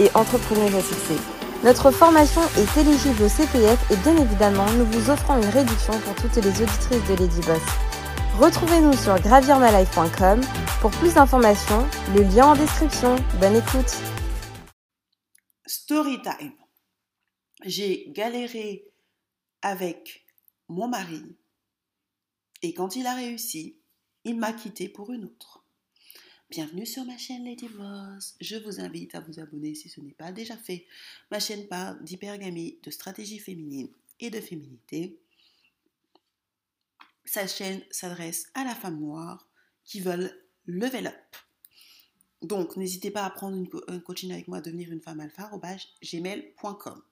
et entrepreneuse à. Notre formation est éligible au CPF et bien évidemment, nous vous offrons une réduction pour toutes les auditrices de Lady Boss. Retrouvez-nous sur gravirmalife.com pour plus d'informations, le lien en description. Bonne écoute. Story time. J'ai galéré avec mon mari et quand il a réussi, il m'a quitté pour une autre. Bienvenue sur ma chaîne Lady Boss. Je vous invite à vous abonner si ce n'est pas déjà fait. Ma chaîne parle d'hypergamie, de stratégie féminine et de féminité. Sa chaîne s'adresse à la femme noire qui veulent level up. Donc, n'hésitez pas à prendre une un coaching avec moi, devenir une femme alpha, gmail.com.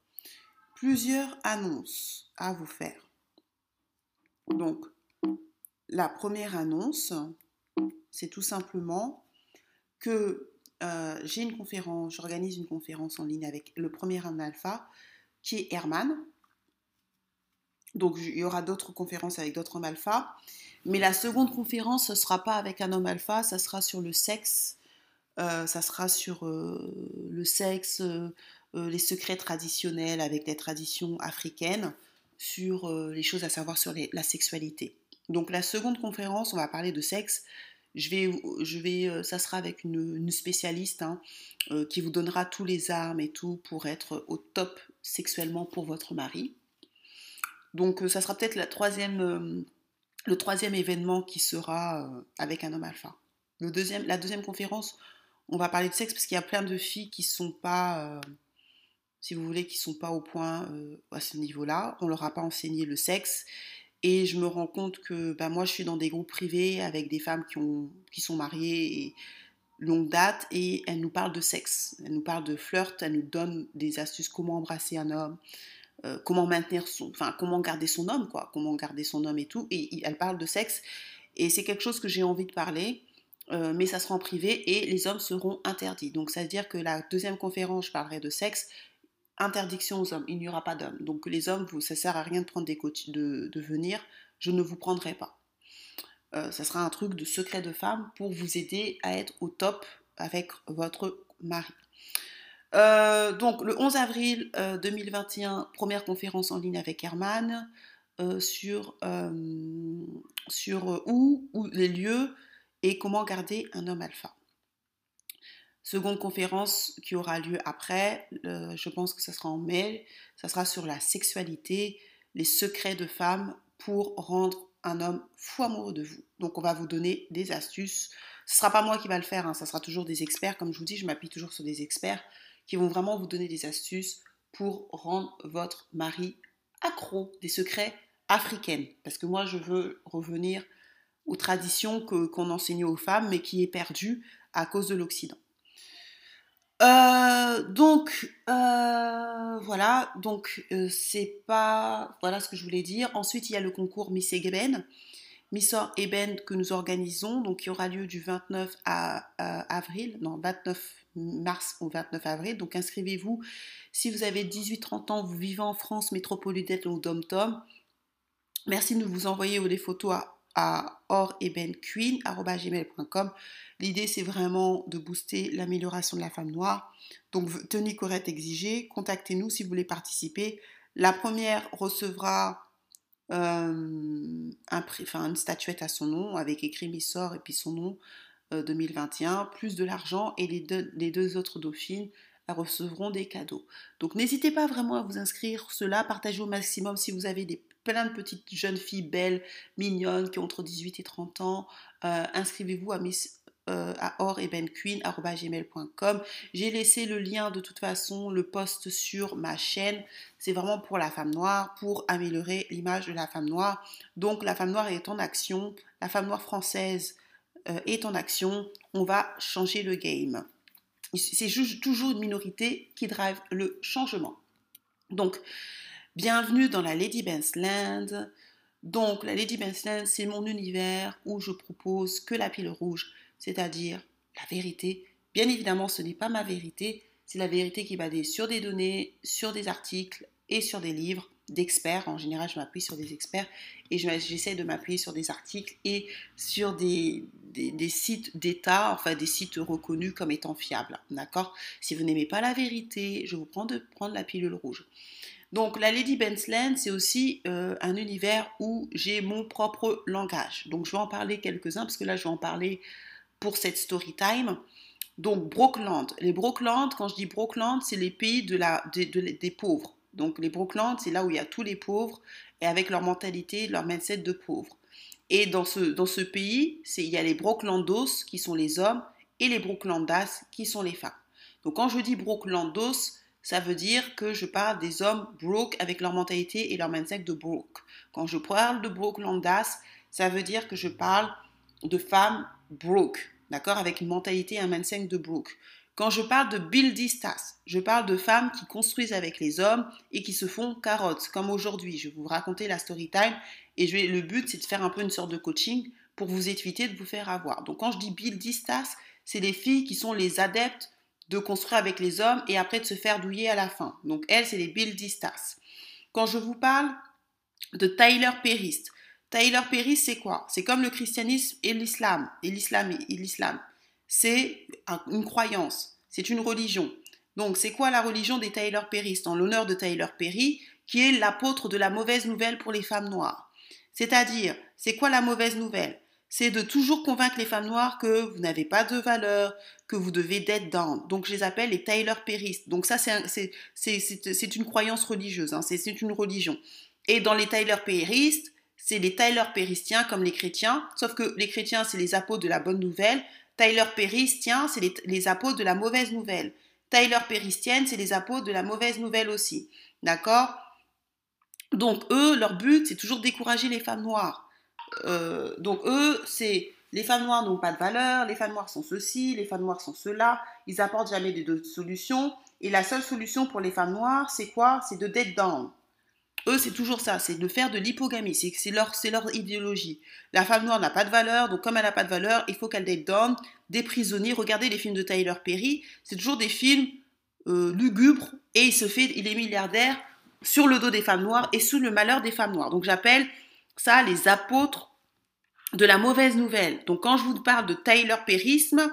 Plusieurs annonces à vous faire. Donc, la première annonce, c'est tout simplement que euh, j'ai une conférence, j'organise une conférence en ligne avec le premier homme alpha, qui est Herman. Donc il y aura d'autres conférences avec d'autres hommes alpha. Mais la seconde conférence, ce ne sera pas avec un homme alpha, ça sera sur le sexe, euh, ça sera sur euh, le sexe, les secrets traditionnels avec les traditions africaines, sur les choses à savoir sur la sexualité. Donc la seconde conférence, on va parler de sexe, je vais, je vais, euh, ça sera avec une, spécialiste hein, euh, qui vous donnera tous les armes et tout pour être au top sexuellement pour votre mari. Donc euh, ça sera peut-être la troisième, le troisième événement qui sera avec un homme alpha. Le deuxième, la deuxième conférence, on va parler de sexe parce qu'il y a plein de filles qui sont pas, si vous voulez, qui sont pas au point à ce niveau-là. On leur a pas enseigné le sexe et je me rends compte que bah, moi, je suis dans des groupes privés avec des femmes qui, ont, qui sont mariées et longue date et elles nous parlent de sexe. Elles nous parlent de flirt, elles nous donnent des astuces comment embrasser un homme, euh, comment maintenir son, enfin comment garder son homme quoi, comment garder son homme et tout. Et elles parlent de sexe et c'est quelque chose que j'ai envie de parler. Euh, mais ça sera en privé et les hommes seront interdits. Donc ça veut dire que la deuxième conférence, je parlerai de sexe interdiction aux hommes, il n'y aura pas d'hommes. Donc les hommes, vous, ça sert à rien de prendre des coachs, de, venir, je ne vous prendrai pas. Euh, ça sera un truc de secret de femme pour vous aider à être au top avec votre mari. Euh, donc le 11 avril 2021, euh, première conférence en ligne avec Herman sur, sur où, où les lieux et comment garder un homme alpha. Seconde conférence qui aura lieu après, je pense que ce sera en mai, ça sera sur la sexualité, les secrets de femmes pour rendre un homme fou amoureux de vous. Donc on va vous donner des astuces. Ce ne sera pas moi qui va le faire, hein, ça sera toujours des experts. Comme je vous dis, je m'appuie toujours sur des experts qui vont vraiment vous donner des astuces pour rendre votre mari accro, des secrets africains. Parce que moi, je veux revenir aux traditions qu'on enseignait aux femmes, mais qui est perdu à cause de l'Occident. Euh, donc euh, voilà, donc euh, c'est pas voilà ce que je voulais dire. Ensuite il y a le concours Miss Eben, Miss Eben que nous organisons, donc qui aura lieu du 29 à, avril, non 29 mars au 29 avril. Donc inscrivez-vous si vous avez 18-30 ans, vous vivez en France métropolitaine ou Dom-Tom. Merci de nous envoyer des photos à à orebenqueen.com. L'idée, c'est vraiment de booster l'amélioration de la femme noire. Donc, tenue correcte exigée. Contactez-nous si vous voulez participer. La première recevra euh, un prix, enfin, une statuette à son nom avec écrit Missor et puis son nom 2021, euh, plus de l'argent. Et les deux, les deux autres dauphines recevront des cadeaux. Donc, n'hésitez pas vraiment à vous inscrire. Cela, partagez au maximum si vous avez des plein de petites jeunes filles belles, mignonnes, qui ont entre 18 et 30 ans. Euh, inscrivez-vous à Miss euh, à J'ai laissé le lien de toute façon, le post sur ma chaîne. C'est vraiment pour la femme noire, pour améliorer l'image de la femme noire. Donc la femme noire est en action, la femme noire française euh, est en action. On va changer le game. c'est toujours une minorité qui drive le changement. Donc, bienvenue dans la Lady Ben's Land. Donc, la Lady Ben's Land, c'est mon univers où je propose que la pile rouge, c'est-à-dire la vérité. Bien évidemment, ce n'est pas ma vérité, c'est la vérité qui est basée sur des données, sur des articles et sur des livres d'experts. En général, je m'appuie sur des experts et j'essaie de m'appuyer sur des articles et sur des, des, sites d'État, enfin des sites reconnus comme étant fiables. D'accord? Si vous n'aimez pas la vérité, je vous prends de prendre la pilule rouge. Donc la Lady Bensland, c'est aussi euh, un univers où j'ai mon propre langage. Donc je vais en parler quelques-uns parce que là je vais en parler pour cette story time. Donc Brookland. Les Brookland, quand je dis Brookland, c'est les pays des pauvres. Donc les Brookland, c'est là où il y a tous les pauvres et avec leur mentalité, leur mindset de pauvres. Et dans ce, dans ce pays, il y a les Brooklandos qui sont les hommes et les Brooklandas qui sont les femmes. Donc quand je dis Brooklandos, ça veut dire que je parle des hommes broke avec leur mentalité et leur mindset de broke. Quand je parle de Brooklandas, ça veut dire que je parle de femmes broke, d'accord, avec une mentalité et un mindset de broke. Quand je parle de buildistas, je parle de femmes qui construisent avec les hommes et qui se font carottes, comme aujourd'hui. Je vais vous raconter la story time et le but, c'est de faire un peu une sorte de coaching pour vous éviter de vous faire avoir. Donc, quand je dis buildistas, c'est les filles qui sont les adeptes de construire avec les hommes et après de se faire douiller à la fin. Donc, elles, c'est les buildistas. Quand je vous parle de Tyler Perryist, Tyler Perry, c'est quoi? C'est comme le christianisme et l'islam. Et l'islam, et l'islam c'est une croyance, c'est une religion. Donc, c'est quoi la religion des Tyler Perry? En l'honneur de Tyler Perry, qui est l'apôtre de la mauvaise nouvelle pour les femmes noires. C'est-à-dire, c'est quoi la mauvaise nouvelle? C'est de toujours convaincre les femmes noires que vous n'avez pas de valeur, que vous devez être down. Donc, je les appelle les Tyler Perryistes. Donc, ça, c'est une croyance religieuse, hein. c'est une religion. Et dans les Tyler Perryistes, c'est les Tyler Perrystiens comme les chrétiens, sauf que les chrétiens, c'est les apôtres de la bonne nouvelle, Tyler Perrystien, c'est les, apôtres de la mauvaise nouvelle. Tyler Perrystienne, c'est les apôtres de la mauvaise nouvelle aussi. D'accord? Donc, eux, leur but, c'est toujours décourager les femmes noires. Euh, donc, eux, c'est les femmes noires n'ont pas de valeur, les femmes noires sont ceci, les femmes noires sont cela. Ils apportent jamais de solutions. Et la seule solution pour les femmes noires, c'est quoi? C'est de dead down. Eux, c'est toujours ça, c'est de faire de l'hypogamie, c'est leur, leur idéologie. La femme noire n'a pas de valeur, donc comme elle n'a pas de valeur, il faut qu'elle date d'hommes, des prisonniers. Regardez les films de Tyler Perry, c'est toujours des films euh, lugubres, et il se fait, il est milliardaire sur le dos des femmes noires et sous le malheur des femmes noires. Donc j'appelle ça les apôtres de la mauvaise nouvelle. Donc quand je vous parle de Tyler Perryisme,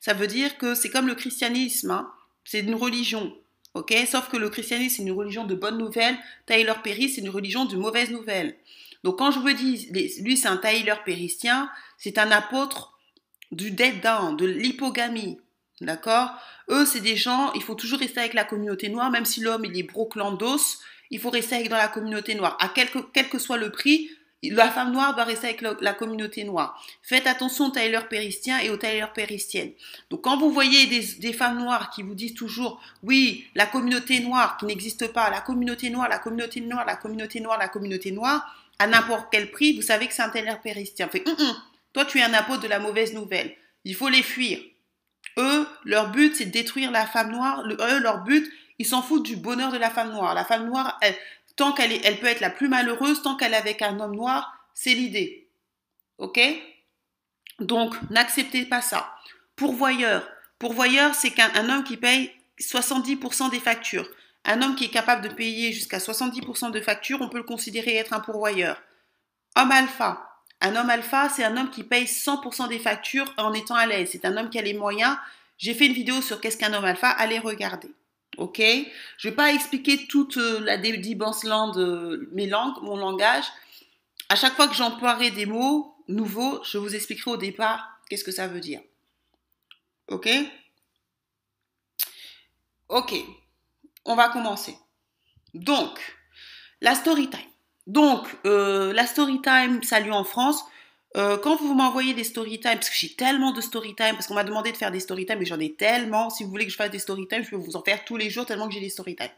ça veut dire que c'est comme le christianisme, hein. c'est une religion. Ok, sauf que le christianisme c'est une religion de bonnes nouvelles. Tyler Perry c'est une religion de mauvaises nouvelles. Donc quand je vous dis, lui c'est un Tyler Perrystien, c'est un apôtre du dead de l'hypogamie. D'accord? Eux, c'est des gens, il faut toujours rester avec la communauté noire, même si l'homme il est broclandos, il faut rester avec dans la communauté noire. À quel que soit le prix, la femme noire doit rester avec la communauté noire. Faites attention aux Tyler Perristiens et aux Tyler Perristiennes. Donc quand vous voyez des, femmes noires qui vous disent toujours oui, la communauté noire qui n'existe pas, la communauté noire, la communauté noire, la communauté noire, la communauté noire, à n'importe quel prix, vous savez que c'est un Tyler Perristien. Fait, hum, hum, toi tu es un apôtre de la mauvaise nouvelle. Il faut les fuir. Eux, leur but c'est de détruire la femme noire. eux, leur but, ils s'en foutent du bonheur de la femme noire. La femme noire, tant qu'elle elle peut être la plus malheureuse, tant qu'elle est avec un homme noir, c'est l'idée. Ok? Donc, n'acceptez pas ça. Pourvoyeur. Pourvoyeur, c'est qu'un homme qui paye 70% des factures. Un homme qui est capable de payer jusqu'à 70% de factures, on peut le considérer être un pourvoyeur. Homme alpha. Un homme alpha, c'est un homme qui paye 100% des factures en étant à l'aise. C'est un homme qui a les moyens. J'ai fait une vidéo sur qu'est-ce qu'un homme alpha, allez regarder. Ok? Je ne vais pas expliquer toute euh, la land de mes langues, mon langage. À chaque fois que j'emploierai des mots nouveaux, je vous expliquerai au départ qu'est-ce que ça veut dire. Ok? Ok, on va commencer. Donc, la story time. Donc, euh, la story time, salut en France. Euh, quand vous m'envoyez des story time, parce que j'ai tellement de story time, parce qu'on m'a demandé de faire des story time, mais j'en ai tellement. Si vous voulez que je fasse des story time, je peux vous en faire tous les jours tellement que j'ai des story time.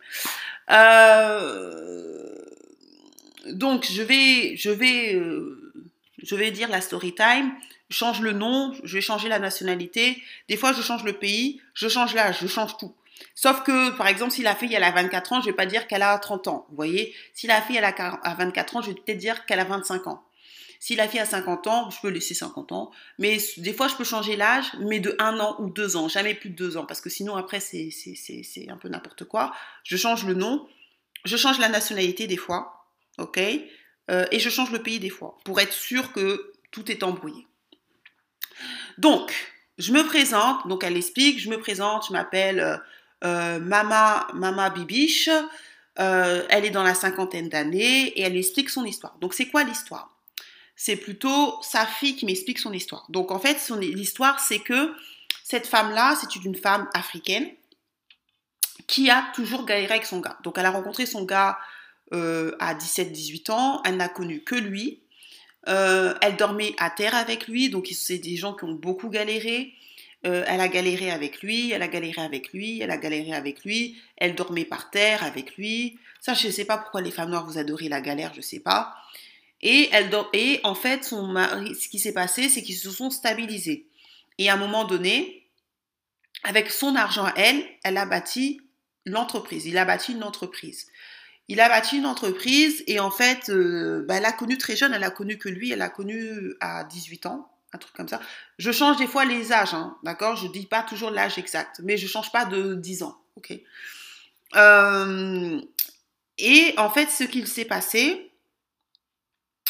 Euh, donc je vais, je vais, euh, je vais dire la story time. change le nom, je vais changer la nationalité. Des fois, je change le pays, je change l'âge, je change tout. Sauf que, par exemple, si la fille elle a 24 ans, je vais pas dire qu'elle a 30 ans. Vous voyez Si la fille elle a 24 ans, je vais peut-être dire qu'elle a 25 ans. Si la fille a 50 ans, je peux laisser 50 ans. Mais des fois, je peux changer l'âge, mais de 1 an ou 2 ans. Jamais plus de 2 ans. Parce que sinon, après, c'est un peu n'importe quoi. Je change le nom. Je change la nationalité des fois. OK? Euh, Et je change le pays des fois. Pour être sûr que tout est embrouillé. Donc, je me présente. Donc, elle explique. Je me présente. Je m'appelle euh, euh, Mama, Mama Bibiche. elle est dans la cinquantaine d'années et elle explique son histoire. Donc, c'est quoi l'histoire? C'est plutôt sa fille qui m'explique son histoire. Donc en fait, l'histoire, c'est que cette femme-là, c'est une femme africaine qui a toujours galéré avec son gars. Donc elle a rencontré son gars euh, à 17-18 ans, elle n'a connu que lui. Euh, elle dormait à terre avec lui, donc c'est des gens qui ont beaucoup galéré. Euh, elle a galéré avec lui, elle a galéré avec lui, elle a galéré avec lui, elle dormait par terre avec lui. Ça, je ne sais pas pourquoi les femmes noires vous adorez la galère, je ne sais pas. Et, elle, et en fait, son mari, ce qui s'est passé, c'est qu'ils se sont stabilisés. Et à un moment donné, avec son argent elle, elle a bâti l'entreprise. Il a bâti une entreprise. Il a bâti une entreprise et en fait, euh, bah, elle a connu très jeune, elle a connu que lui, elle a connu à 18 ans, un truc comme ça. Je change des fois les âges, hein, d'accord? Je dis pas toujours l'âge exact, mais je change pas de 10 ans, ok? Euh, Et en fait, ce qu'il s'est passé,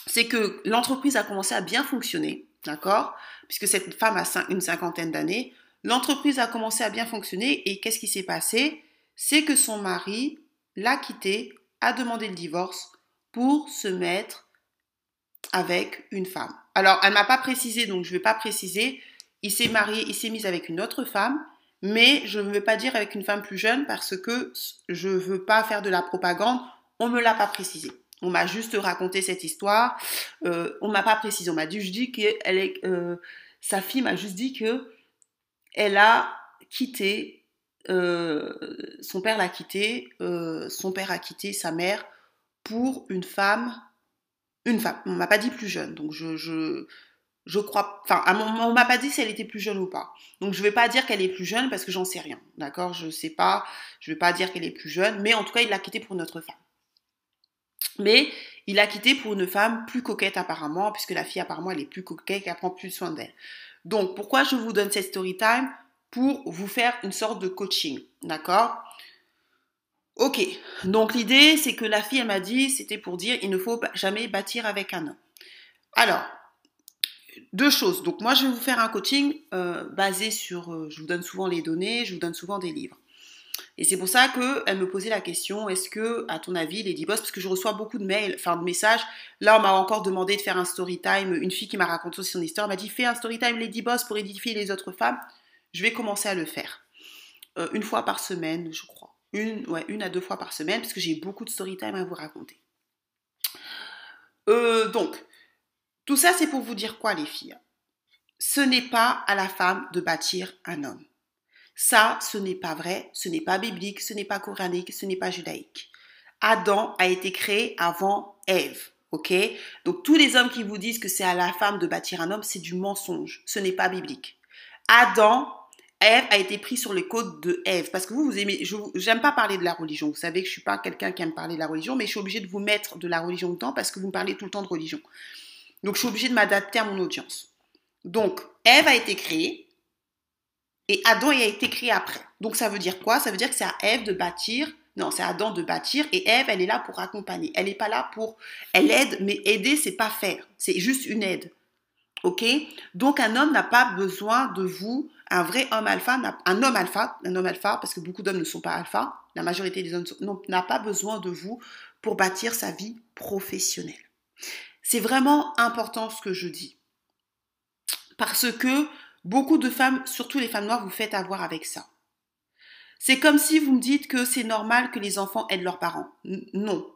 c'est que l'entreprise a commencé à bien fonctionner, d'accord? Puisque cette femme a une cinquantaine d'années, l'entreprise a commencé à bien fonctionner et qu'est-ce qui s'est passé? C'est que son mari l'a quittée, a demandé le divorce pour se mettre avec une femme. Alors, elle m'a pas précisé, donc je ne vais pas préciser. Il s'est marié, il s'est mis avec une autre femme, mais je ne veux pas dire avec une femme plus jeune parce que je ne veux pas faire de la propagande. On ne me l'a pas précisé. On m'a juste raconté cette histoire. Euh, on m'a pas précisé. On m'a dit, que euh, sa fille m'a juste dit que elle a quitté, euh, son père l'a quitté, son père a quitté sa mère pour une femme, une femme. On m'a pas dit plus jeune, donc je, je, je crois, enfin, on m'a pas dit si elle était plus jeune ou pas. Donc je vais pas dire qu'elle est plus jeune parce que j'en sais rien, d'accord? Je sais pas, je vais pas dire qu'elle est plus jeune, mais en tout cas il l'a quittée pour une autre femme. Mais il a quitté pour une femme plus coquette apparemment, puisque la fille apparemment elle est plus coquette, elle prend plus soin d'elle. Donc pourquoi je vous donne cette story time? Pour vous faire une sorte de coaching, d'accord? Ok, donc l'idée c'est que la fille elle m'a dit, c'était pour dire il ne faut jamais bâtir avec un homme. Alors, deux choses. Donc moi je vais vous faire un coaching euh, basé sur, euh, je vous donne souvent les données, je vous donne souvent des livres. Et c'est pour ça qu'elle me posait la question, est-ce que, à ton avis, Lady Boss, parce que je reçois beaucoup de mails, enfin de messages, là on m'a encore demandé de faire un story time, une fille qui m'a raconté son histoire m'a dit, fais un story time Lady Boss pour édifier les autres femmes. Je vais commencer à le faire. Euh, une fois par semaine, je crois. Une, ouais, à deux fois par semaine, parce que j'ai beaucoup de story time à vous raconter. Euh, donc, tout ça c'est pour vous dire quoi les filles? Ce n'est pas à la femme de bâtir un homme. Ça, ce n'est pas vrai, ce n'est pas biblique, ce n'est pas coranique, ce n'est pas judaïque. Adam a été créé avant Ève. Ok? Donc tous les hommes qui vous disent que c'est à la femme de bâtir un homme, c'est du mensonge. Ce n'est pas biblique. Adam, Ève a été pris sur les côtes de Ève. Parce que vous, vous aimez, je n'aime pas parler de la religion. Vous savez que je suis pas quelqu'un qui aime parler de la religion, mais je suis obligée de vous mettre de la religion dedans parce que vous me parlez tout le temps de religion. Donc je suis obligée de m'adapter à mon audience. Donc Ève a été créée et Adam a été créé après. Donc ça veut dire quoi? Ça veut dire que c'est à Ève de bâtir. Non, c'est à Adam de bâtir et Ève, elle est là pour accompagner. Elle n'est pas là pour. Elle aide, mais aider, c'est pas faire. C'est juste une aide. Ok? Donc un homme n'a pas besoin de vous. Un vrai homme alpha, un homme alpha, un homme alpha, parce que beaucoup d'hommes ne sont pas alpha. La majorité des hommes n'a pas besoin de vous pour bâtir sa vie professionnelle. C'est vraiment important ce que je dis. Parce que Beaucoup de femmes, surtout les femmes noires, vous faites avoir avec ça. C'est comme si vous me dites que c'est normal que les enfants aident leurs parents. non.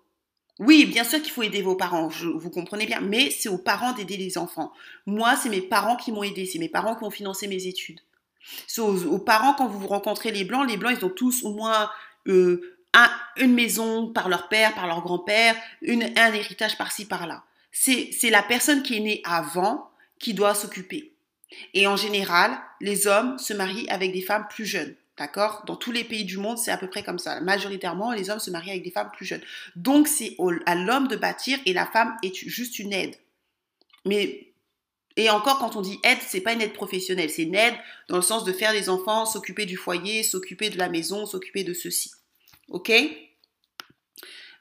Oui, bien sûr qu'il faut aider vos parents, vous comprenez bien, mais c'est aux parents d'aider les enfants. Moi, c'est mes parents qui m'ont aidé, c'est mes parents qui ont financé mes études. C'est aux, parents, quand vous rencontrez les blancs, les blancs, ils ont tous au moins euh, une maison par leur père, par leur grand-père, un héritage par-ci, par-là. C'est la personne qui est née avant qui doit s'occuper. Et en général, les hommes se marient avec des femmes plus jeunes. D'accord? Dans tous les pays du monde, c'est à peu près comme ça. Majoritairement, les hommes se marient avec des femmes plus jeunes. Donc, c'est à l'homme de bâtir et la femme est juste une aide. Mais, et encore, quand on dit aide, c'est pas une aide professionnelle. C'est une aide dans le sens de faire des enfants, s'occuper du foyer, s'occuper de la maison, s'occuper de ceci. Ok?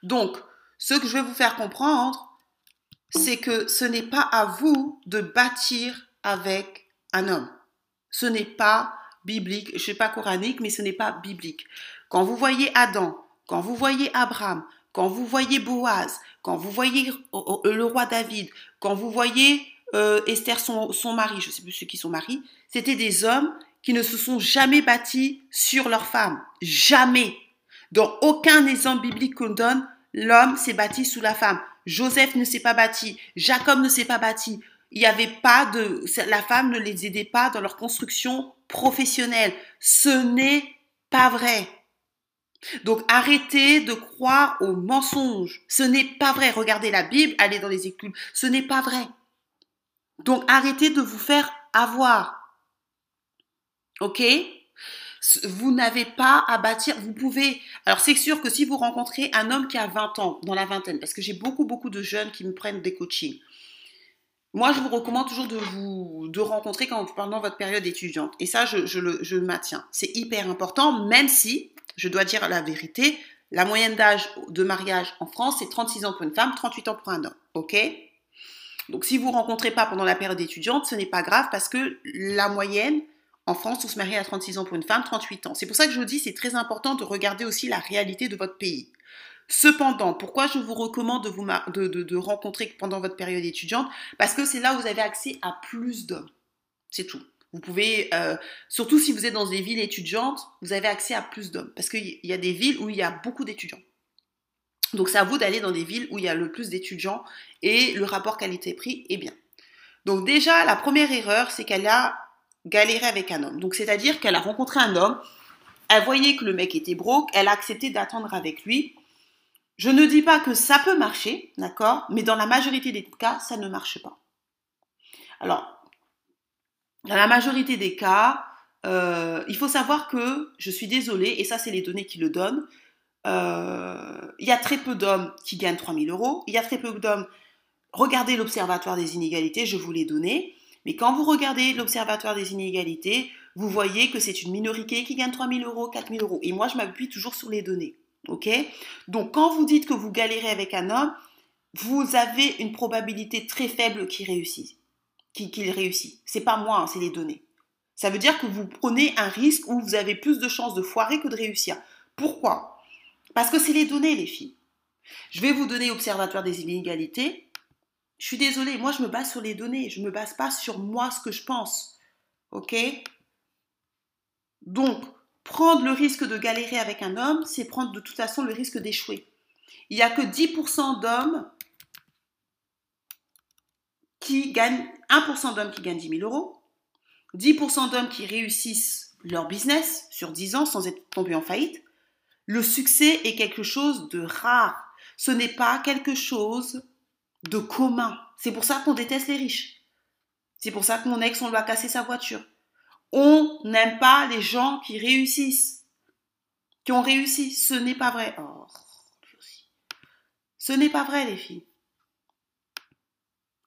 Donc, ce que je vais vous faire comprendre, c'est que ce n'est pas à vous de bâtir avec un homme. Ce n'est pas biblique, je ne sais pas coranique, mais ce n'est pas biblique. Quand vous voyez Adam, quand vous voyez Abraham, quand vous voyez Boaz, quand vous voyez le roi David, quand vous voyez euh, Esther, son, son, mari, je ne sais plus ceux qui sont maris, c'était des hommes qui ne se sont jamais bâtis sur leur femme. Jamais. Dans aucun exemple biblique qu'on donne, l'homme s'est bâti sous la femme. Joseph ne s'est pas bâti. Jacob ne s'est pas bâti. Il n'y avait pas de, la femme ne les aidait pas dans leur construction professionnelle. Ce n'est pas vrai. Donc arrêtez de croire aux mensonges. Ce n'est pas vrai. Regardez la Bible, allez dans les écluses. Ce n'est pas vrai. Donc arrêtez de vous faire avoir. Ok? Vous n'avez pas à bâtir. Vous pouvez. Alors c'est sûr que si vous rencontrez un homme qui a 20 ans, dans la vingtaine, parce que j'ai beaucoup beaucoup de jeunes qui me prennent des coachings. Moi, je vous recommande toujours de vous de rencontrer quand, pendant votre période étudiante. Et ça, je, je le, je maintiens. C'est hyper important, même si, je dois dire la vérité, la moyenne d'âge de mariage en France, c'est 36 ans pour une femme, 38 ans pour un homme. OK? Donc, si vous ne rencontrez pas pendant la période étudiante, ce n'est pas grave parce que la moyenne, en France, on se marie à 36 ans pour une femme, 38 ans. C'est pour ça que je vous dis, c'est très important de regarder aussi la réalité de votre pays. Cependant, pourquoi je vous recommande de, vous rencontrer pendant votre période étudiante? Parce que c'est là où vous avez accès à plus d'hommes. C'est tout. Vous pouvez, euh, surtout si vous êtes dans des villes étudiantes, vous avez accès à plus d'hommes. Parce qu'il y a des villes où il y a beaucoup d'étudiants. Donc c'est à vous d'aller dans des villes où il y a le plus d'étudiants et le rapport qualité-prix est bien. Donc déjà, la première erreur, c'est qu'elle a galéré avec un homme. Donc c'est-à-dire qu'elle a rencontré un homme, elle voyait que le mec était broke, elle a accepté d'attendre avec lui, je ne dis pas que ça peut marcher, d'accord, mais dans la majorité des cas, ça ne marche pas. Alors, dans la majorité des cas, euh, il faut savoir que, je suis désolée, et ça c'est les données qui le donnent, euh, il y a très peu d'hommes qui gagnent 3000 euros, il y a très peu d'hommes, regardez l'Observatoire des inégalités, je vous l'ai donné, mais quand vous regardez l'Observatoire des inégalités, vous voyez que c'est une minorité qui gagne 3000 euros, 4000 euros, et moi je m'appuie toujours sur les données. Donc, quand vous dites que vous galérez avec un homme, vous avez une probabilité très faible qu'il réussisse. Qu'il réussit. C'est pas moi, hein, c'est les données. Ça veut dire que vous prenez un risque où vous avez plus de chances de foirer que de réussir. Pourquoi? Parce que c'est les données, les filles. Je vais vous donner Observatoire des inégalités. Je suis désolée, moi je me base sur les données, je ne me base pas sur moi ce que je pense. Ok? Donc, Prendre le risque de galérer avec un homme, c'est prendre de toute façon le risque d'échouer. Il n'y a que 10% d'hommes qui gagnent, 1% d'hommes qui gagnent 10 000 euros, 10% d'hommes qui réussissent leur business sur 10 ans sans être tombés en faillite. Le succès est quelque chose de rare. Ce n'est pas quelque chose de commun. C'est pour ça qu'on déteste les riches. C'est pour ça que mon ex, on lui a cassé sa voiture. On n'aime pas les gens qui réussissent, qui ont réussi. Ce n'est pas vrai. Oh, ce n'est pas vrai, les filles.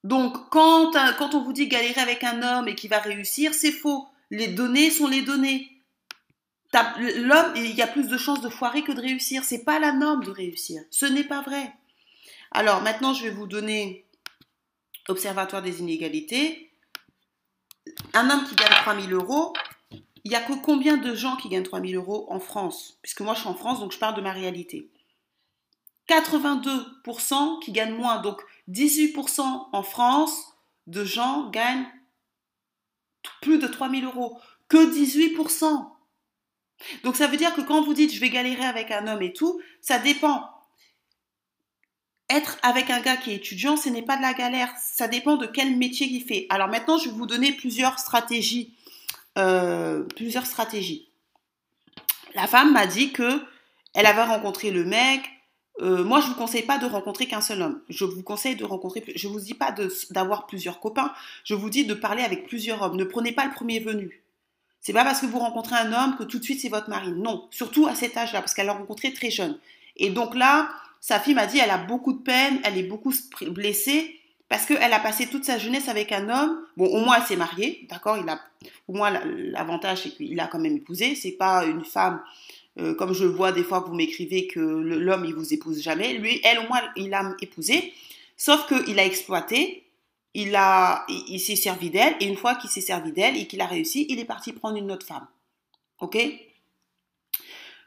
Donc, quand, on vous dit galérer avec un homme et qu'il va réussir, c'est faux. Les données sont les données. L'homme, il y a plus de chances de foirer que de réussir. C'est pas la norme de réussir. Ce n'est pas vrai. Alors, maintenant, je vais vous donner Observatoire des inégalités un homme qui gagne 3000 euros, il y a que combien de gens qui gagnent 3000 euros en France? Puisque moi je suis en France, donc je parle de ma réalité. 82% qui gagnent moins. Donc 18% en France de gens gagnent plus de 3000 euros. Que 18%. Donc ça veut dire que quand vous dites je vais galérer avec un homme et tout, ça dépend être avec un gars qui est étudiant, ce n'est pas de la galère. Ça dépend de quel métier il fait. Alors maintenant, je vais vous donner plusieurs stratégies. Euh, plusieurs stratégies. La femme m'a dit que elle avait rencontré le mec, euh, moi, je vous conseille pas de rencontrer qu'un seul homme. Je vous conseille de rencontrer. Je vous dis pas d'avoir plusieurs copains. Je vous dis de parler avec plusieurs hommes. Ne prenez pas le premier venu. C'est pas parce que vous rencontrez un homme que tout de suite c'est votre mari. Non, surtout à cet âge-là, parce qu'elle l'a rencontré très jeune. Et donc là, sa fille m'a dit, elle a beaucoup de peine, elle est beaucoup blessée parce qu'elle a passé toute sa jeunesse avec un homme. Bon, au moins elle s'est mariée, d'accord. Il a, au moins l'avantage c'est qu'il a quand même épousé. C'est pas une femme euh, comme je vois des fois que vous m'écrivez que l'homme il vous épouse jamais. Lui, elle au moins il a épousé, sauf qu'il a exploité. Il a, il, s'est servi d'elle et une fois qu'il s'est servi d'elle et qu'il a réussi, il est parti prendre une autre femme. Ok?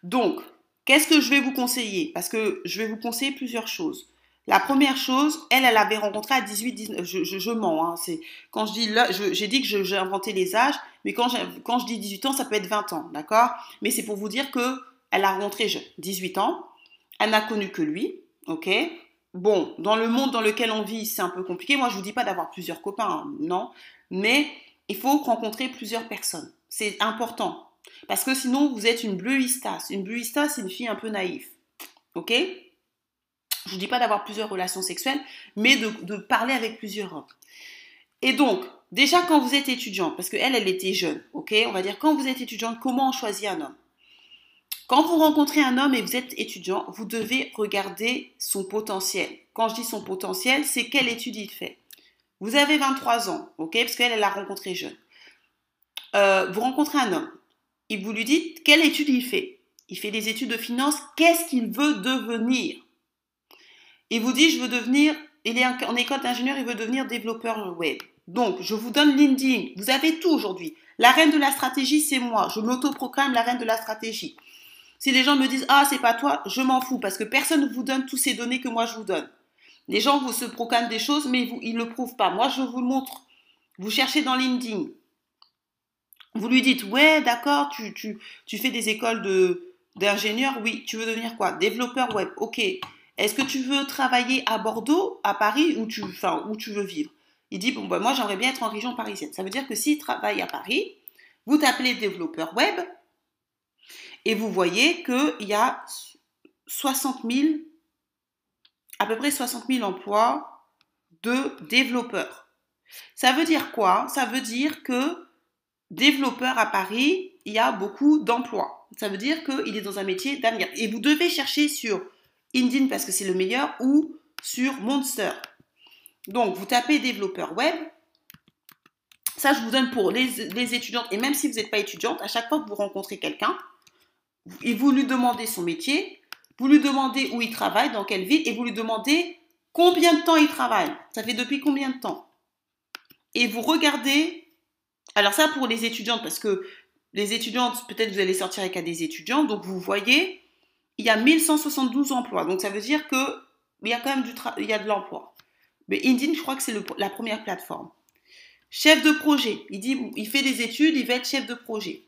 Donc, qu'est-ce que je vais vous conseiller? Parce que je vais vous conseiller plusieurs choses. La première chose, elle, elle avait rencontré à 18, 19, je, je, mens, hein, c'est, quand je dis j'ai dit que j'ai inventé les âges, mais quand, quand je dis 18 ans, ça peut être 20 ans, d'accord? Mais c'est pour vous dire que elle a rencontré jeune, 18 ans, elle n'a connu que lui, ok? Bon, dans le monde dans lequel on vit, c'est un peu compliqué. Moi, je vous dis pas d'avoir plusieurs copains, hein, non, mais il faut rencontrer plusieurs personnes. C'est important. Parce que sinon, vous êtes une bleuista. Une bleuista, c'est une fille un peu naïve. Ok? Je ne dis pas d'avoir plusieurs relations sexuelles, mais de, parler avec plusieurs hommes. Et donc, déjà quand vous êtes étudiante, parce qu'elle, elle était jeune, ok? On va dire quand vous êtes étudiante, comment on choisit un homme? Quand vous rencontrez un homme et vous êtes étudiant, vous devez regarder son potentiel. Quand je dis son potentiel, c'est quelle étude il fait. Vous avez 23 ans, ok? Parce qu'elle, elle l'a rencontré jeune. Euh, vous rencontrez un homme, et vous lui dites quelle étude il fait? Il fait des études de finance, qu'est-ce qu'il veut devenir? Il vous dit, je veux devenir, il est en école d'ingénieur, il veut devenir développeur web. Donc, je vous donne LinkedIn. Vous avez tout aujourd'hui. La reine de la stratégie, c'est moi. Je m'autoproclame la reine de la stratégie. Si les gens me disent, ah, c'est pas toi, je m'en fous parce que personne ne vous donne toutes ces données que moi je vous donne. Les gens vous se proclament des choses, mais ils ne le prouvent pas. Moi, je vous le montre. Vous cherchez dans LinkedIn. Vous lui dites, ouais, d'accord, tu, tu, tu fais des écoles de, d'ingénieur. Oui, tu veux devenir quoi? Développeur web. Ok. Est-ce que tu veux travailler à Bordeaux, à Paris, ou tu, enfin, où tu veux vivre? Il dit, bon, ben, moi, j'aimerais bien être en région parisienne. Ça veut dire que s'il travaille à Paris, vous t'appelez développeur web, et vous voyez qu'il y a 60 000, à peu près 60 000 emplois de développeurs. Ça veut dire quoi? Ça veut dire que développeur à Paris, il y a beaucoup d'emplois. Ça veut dire qu'il est dans un métier d'avenir. Et vous devez chercher sur Indin parce que c'est le meilleur ou sur Monster. Donc, vous tapez développeur web. Ça, je vous donne pour les, étudiantes. Et même si vous n'êtes pas étudiante, à chaque fois que vous rencontrez quelqu'un, et vous lui demandez son métier, vous lui demandez où il travaille, dans quelle ville, et vous lui demandez combien de temps il travaille. Ça fait depuis combien de temps? Et vous regardez. Alors ça pour les étudiantes, parce que les étudiantes, peut-être vous allez sortir avec des étudiants, donc vous voyez il y a 1172 emplois. Donc ça veut dire qu'il y a quand même du il y a de l'emploi. Mais Indeed, je crois que c'est la première plateforme. Chef de projet, il dit, il fait des études, il va être chef de projet.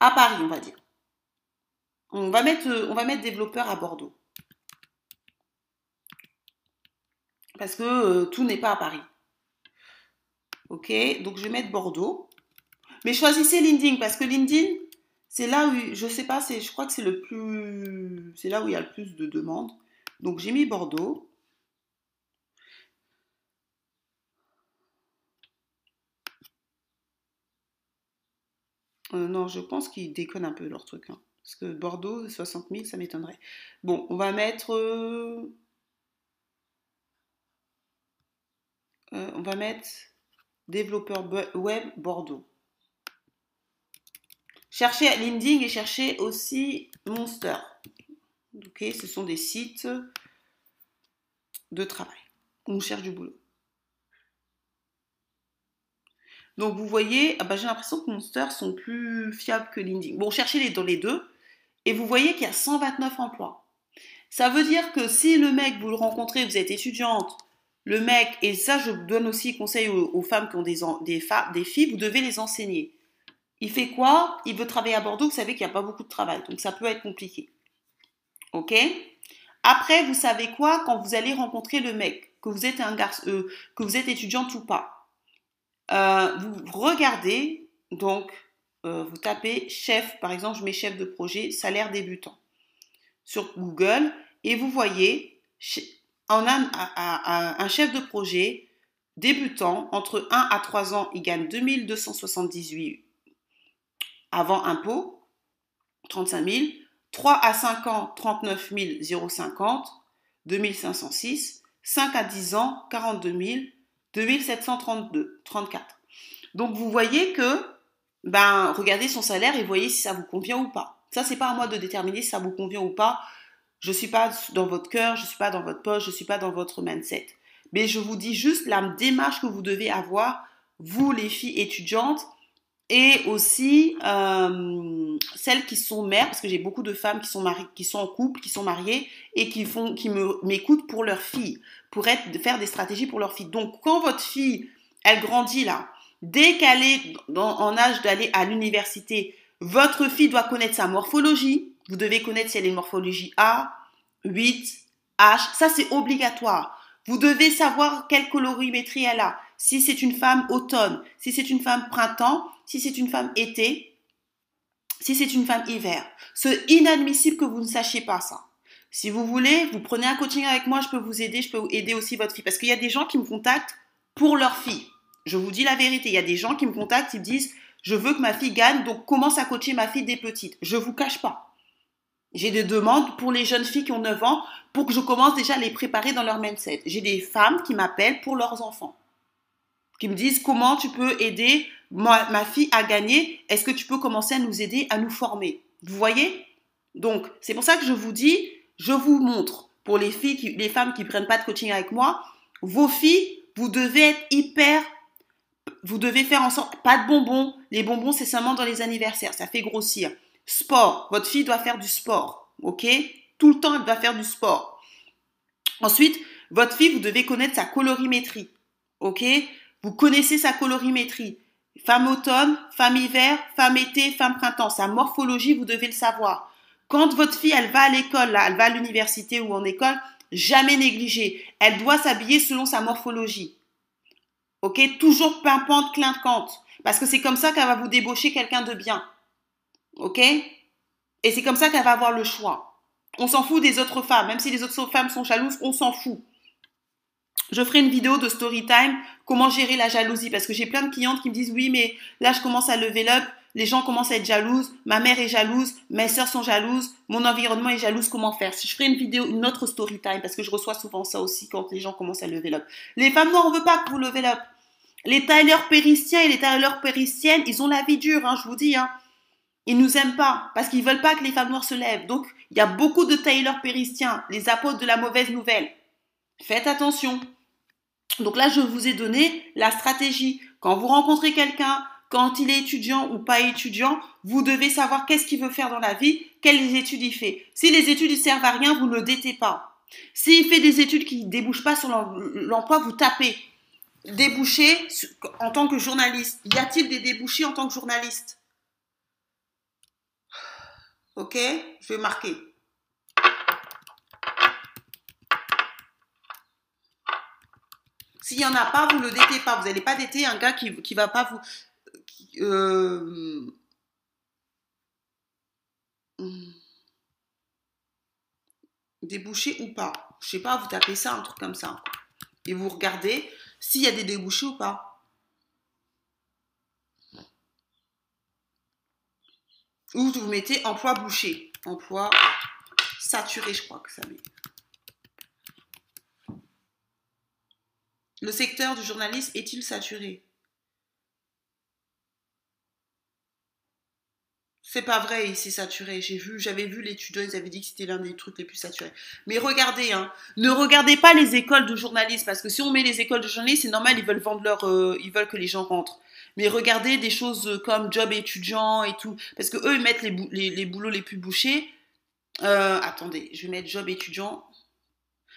À Paris, on va dire. On va mettre, on développeur à Bordeaux. Parce que euh, tout n'est pas à Paris. Ok, donc je vais mettre Bordeaux. Mais choisissez LinkedIn parce que LinkedIn, c'est là où, je sais pas, je crois que c'est le plus, c'est là où il y a le plus de demandes. Donc j'ai mis Bordeaux. Euh, non, je pense qu'ils déconnent un peu leur truc. Hein. Parce que Bordeaux, 60 000, ça m'étonnerait. Bon, on va mettre... Euh, euh, on va mettre développeur web Bordeaux. Cherchez LinkedIn et cherchez aussi Monster. Ok, ce sont des sites de travail on cherche du boulot. Donc vous voyez, ah bah, j'ai l'impression que Monster sont plus fiables que LinkedIn. Bon, cherchez les dans les deux et vous voyez qu'il y a 129 emplois. Ça veut dire que si le mec, vous le rencontrez, vous êtes étudiante, le mec, et ça je donne aussi conseil aux, femmes qui ont des, filles, vous devez les enseigner. Il fait quoi? Il veut travailler à Bordeaux, vous savez qu'il n'y a pas beaucoup de travail, donc ça peut être compliqué. Ok? Après, vous savez quoi? Quand vous allez rencontrer le mec, que vous êtes un euh, que vous êtes étudiante ou pas, euh, vous regardez, donc euh, vous tapez chef, par exemple, je mets chef de projet, salaire débutant sur Google, et vous voyez en un, un chef de projet débutant entre 1 à 3 ans, il gagne 2278 avant impôt, 35 000. 3 à 5 ans, 39 050, 2506. 5 à 10 ans, 42 000, 2732, 34. Donc vous voyez que, ben, regardez son salaire et voyez si ça vous convient ou pas. Ça, c'est pas à moi de déterminer si ça vous convient ou pas. Je suis pas dans votre cœur, je suis pas dans votre poche, je suis pas dans votre mindset. Mais je vous dis juste la démarche que vous devez avoir, vous les filles étudiantes, et aussi euh, celles qui sont mères, parce que j'ai beaucoup de femmes qui sont, mariées, qui sont en couple, qui sont mariées et qui, qui m'écoutent pour leur fille, pour être, faire des stratégies pour leur fille. Donc quand votre fille, elle grandit là, dès qu'elle est en âge d'aller à l'université, votre fille doit connaître sa morphologie. Vous devez connaître si elle est morphologie A, 8, H. Ça, c'est obligatoire. Vous devez savoir quelle colorimétrie elle a. Si c'est une femme automne, si c'est une femme printemps, si c'est une femme été, si c'est une femme hiver. C'est inadmissible que vous ne sachiez pas ça. Si vous voulez, vous prenez un coaching avec moi, je peux vous aider, je peux aider aussi votre fille. Parce qu'il y a des gens qui me contactent pour leur fille. Je vous dis la vérité, il y a des gens qui me contactent, ils me disent, je veux que ma fille gagne, donc commence à coacher ma fille des petites. Je vous cache pas. J'ai des demandes pour les jeunes filles qui ont 9 ans pour que je commence déjà à les préparer dans leur mindset. J'ai des femmes qui m'appellent pour leurs enfants, qui me disent comment tu peux aider ma, fille à gagner? Est-ce que tu peux commencer à nous aider, à nous former? Vous voyez? Donc, c'est pour ça que je vous dis, je vous montre pour les filles, qui, les femmes qui prennent pas de coaching avec moi, vos filles, vous devez être hyper vous devez faire en sorte, pas de bonbons. Les bonbons, c'est seulement dans les anniversaires. Ça fait grossir. Sport. Votre fille doit faire du sport. OK? Tout le temps, elle doit faire du sport. Ensuite, votre fille, vous devez connaître sa colorimétrie. OK? Vous connaissez sa colorimétrie. Femme automne, femme hiver, femme été, femme printemps. Sa morphologie, vous devez le savoir. Quand votre fille, elle va à l'école, là, elle va à l'université ou en école, jamais négliger. Elle doit s'habiller selon sa morphologie. OK? Toujours pimpante, clinquante. Parce que c'est comme ça qu'elle va vous débaucher quelqu'un de bien. OK? Et c'est comme ça qu'elle va avoir le choix. On s'en fout des autres femmes. Même si les autres femmes sont jalouses, on s'en fout. Je ferai une vidéo de story time, comment gérer la jalousie, parce que j'ai plein de clientes qui me disent oui, mais là je commence à lever up, les gens commencent à être jalouses, ma mère est jalouse, mes soeurs sont jalouses, mon environnement est jalouse, comment faire? Je ferai une vidéo, une autre story time, parce que je reçois souvent ça aussi quand les gens commencent à lever up. Les femmes noires, on veut pas que vous levez up. Les tailleurs péristiens et les tailleurs péristiennes, ils ont la vie dure, hein, je vous dis. Hein. Ils nous aiment pas parce qu'ils veulent pas que les femmes noires se lèvent. Donc, il y a beaucoup de tailleurs péristiens, les apôtres de la mauvaise nouvelle. Faites attention. Donc là, je vous ai donné la stratégie. Quand vous rencontrez quelqu'un, quand il est étudiant ou pas étudiant, vous devez savoir qu'est-ce qu'il veut faire dans la vie, quelles études il fait. Si les études ne servent à rien, vous ne le détez pas. S'il fait des études qui ne débouchent pas sur l'emploi, vous tapez. Déboucher en tant que journaliste. Y a-t-il des débouchés en tant que journaliste? Ok Je vais marquer. S'il n'y en a pas, vous ne le détez pas. Vous n'allez pas déter un gars qui ne va pas vous... Euh, déboucher ou pas. Je sais pas, vous tapez ça, un truc comme ça. Et vous regardez s'il y a des débouchés ou pas. Ou vous mettez emploi bouché. Emploi saturé, je crois que ça met. Le secteur du journalisme est-il saturé? C'est pas vrai, s'est saturé. J'ai vu, j'avais vu l'étudiant, ils avaient dit que c'était l'un des trucs les plus saturés. Mais regardez, hein, ne regardez pas les écoles de journalisme parce que si on met les écoles de journalisme, c'est normal, ils veulent vendre leur, euh, ils veulent que les gens rentrent. Mais regardez des choses comme job étudiant et tout, parce que eux ils mettent les, les, boulots les plus bouchés. Euh, attendez, je vais mettre job étudiant.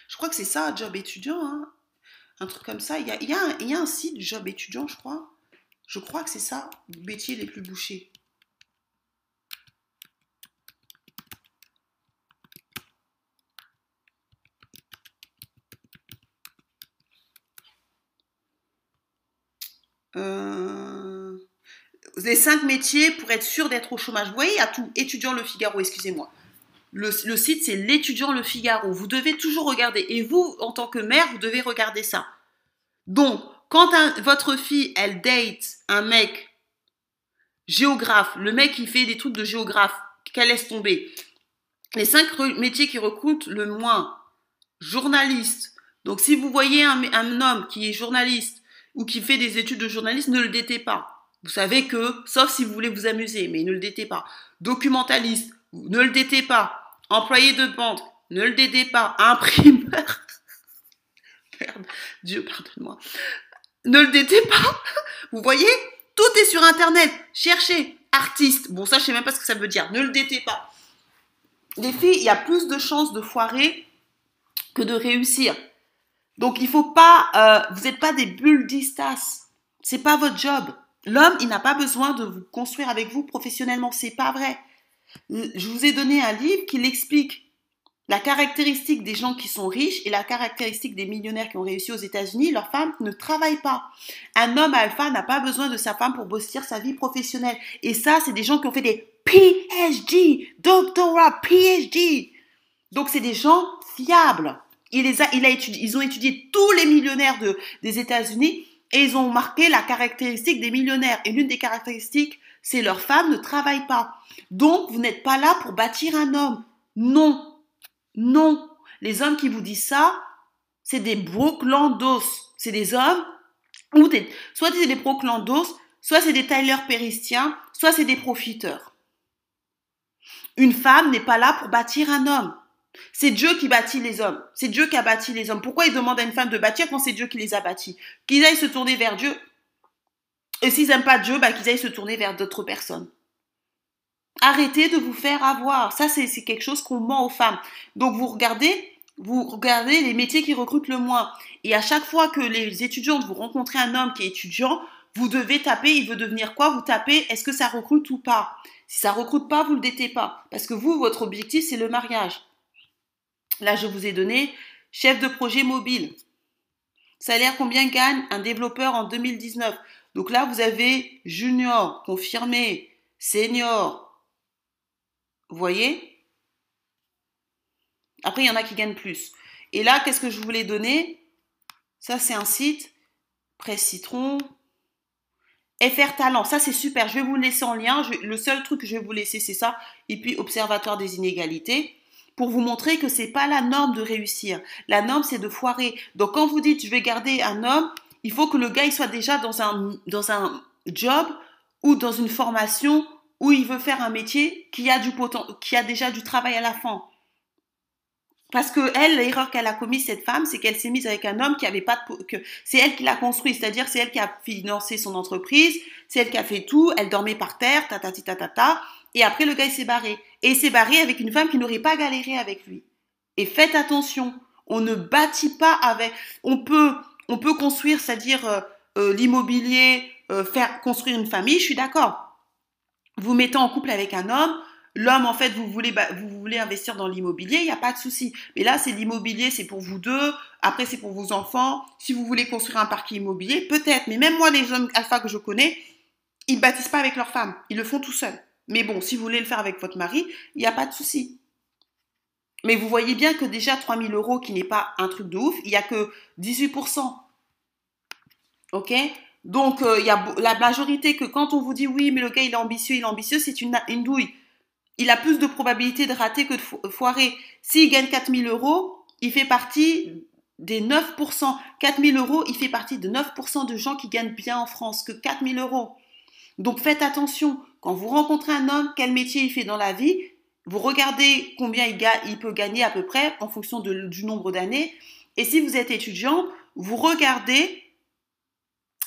Je crois que c'est ça, job étudiant, hein. un truc comme ça. Il y a, y, a il y a un site job étudiant, je crois. Je crois que c'est ça, métier les plus bouchés. Euh, les cinq métiers pour être sûr d'être au chômage. Vous voyez, il y a tout. Étudiant Le Figaro, excusez-moi. Le, site, c'est l'étudiant Le Figaro. Vous devez toujours regarder. Et vous, en tant que mère, vous devez regarder ça. Donc, quand votre fille, elle date un mec géographe, le mec qui fait des trucs de géographe, qu'elle laisse tomber. Les cinq métiers qui recrutent le moins, journaliste. Donc, si vous voyez un homme qui est journaliste ou qui fait des études de journaliste, ne le datez pas. Vous savez que, sauf si vous voulez vous amuser, mais ne le datez pas. Documentaliste, ne le datez pas. Employé de banque, ne le datez pas. Imprimeur. Merde, Dieu, pardonne-moi. Ne le datez pas. Vous voyez? Tout est sur Internet. Cherchez. Artiste. Bon, ça, je sais même pas ce que ça veut dire. Ne le datez pas. Les filles, il y a plus de chances de foirer que de réussir. Donc, il faut pas, euh, vous n'êtes pas des bulles d'istas. C'est pas votre job. L'homme, il n'a pas besoin de vous construire avec vous professionnellement. C'est pas vrai. Je vous ai donné un livre qui l'explique. La caractéristique des gens qui sont riches et la caractéristique des millionnaires qui ont réussi aux États-Unis, leurs femmes ne travaillent pas. Un homme alpha n'a pas besoin de sa femme pour bosser sa vie professionnelle. Et ça, c'est des gens qui ont fait des PhD, doctorat, PhD. Donc, c'est des gens fiables. Ils ont étudié tous les millionnaires de, des États-Unis et ils ont marqué la caractéristique des millionnaires. Et l'une des caractéristiques, c'est leur femme ne travaille pas. Donc, vous n'êtes pas là pour bâtir un homme. Non. Non. Les hommes qui vous disent ça, c'est des broclandos. C'est des hommes ou des, soit c'est des broclandos, soit c'est des Tyler Péristiens, soit c'est des profiteurs. Une femme n'est pas là pour bâtir un homme. C'est Dieu qui bâtit les hommes. C'est Dieu qui a bâti les hommes. Pourquoi il demande à une femme de bâtir quand c'est Dieu qui les a bâtis? Qu'ils aillent se tourner vers Dieu. Et s'ils n'aiment pas Dieu, bah, qu'ils aillent se tourner vers d'autres personnes. Arrêtez de vous faire avoir. Ça, c'est quelque chose qu'on ment aux femmes. Donc, vous regardez, vous regardez les métiers qui recrutent le moins. Et à chaque fois que les étudiantes vous rencontrez un homme qui est étudiant, vous devez taper, il veut devenir quoi? Vous tapez, est-ce que ça recrute ou pas? Si ça recrute pas, vous le détez pas. Parce que vous, votre objectif, c'est le mariage. Là, je vous ai donné chef de projet mobile. Salaire combien gagne un développeur en 2019 Donc là, vous avez junior, confirmé, senior, vous voyez? Après, il y en a qui gagnent plus. Et là, qu'est-ce que je voulais donner? Ça, c'est un site. Presse Citron. FR Talent, ça c'est super. Je vais vous laisser en lien. le seul truc que je vais vous laisser, c'est ça. Et puis Observatoire des inégalités pour vous montrer que c'est pas la norme de réussir. La norme, c'est de foirer. Donc quand vous dites je vais garder un homme, il faut que le gars il soit déjà dans un dans un job ou dans une formation ou il veut faire un métier qui a, du qui a déjà du travail à la fin. Parce que elle, l'erreur qu'elle a commise cette femme, c'est qu'elle s'est mise avec un homme qui avait pas de, que c'est elle qui l'a construit, c'est-à-dire c'est elle qui a financé son entreprise, c'est elle qui a fait tout, elle dormait par terre, ta ta ta ta ta, et après le gars s'est barré et il s'est barré avec une femme qui n'aurait pas galéré avec lui. Et faites attention, on ne bâtit pas avec, on peut on peut construire, c'est-à-dire euh, euh, l'immobilier, euh, faire construire une famille, je suis d'accord vous mettez en couple avec un homme, l'homme, en fait, vous voulez, vous voulez investir dans l'immobilier, il n'y a pas de souci. Mais là, c'est l'immobilier, c'est pour vous deux. Après, c'est pour vos enfants. Si vous voulez construire un parc immobilier, peut-être. Mais même moi, les hommes alpha que je connais, ils ne bâtissent pas avec leur femme. Ils le font tout seuls. Mais bon, si vous voulez le faire avec votre mari, il n'y a pas de souci. Mais vous voyez bien que déjà 3000 euros, qui n'est pas un truc de ouf, il n'y a que 18%. OK? Donc, euh, il y a la majorité que quand on vous dit oui, mais le gars il est ambitieux, il est ambitieux, c'est une, douille. Il a plus de probabilité de rater que de foirer. S'il gagne 4000 euros, il fait partie des 9%. 4000 euros, il fait partie de 9% de gens qui gagnent bien en France que 4000 euros. Donc faites attention. Quand vous rencontrez un homme, quel métier il fait dans la vie, vous regardez combien il, peut gagner à peu près en fonction du nombre d'années. Et si vous êtes étudiant, vous regardez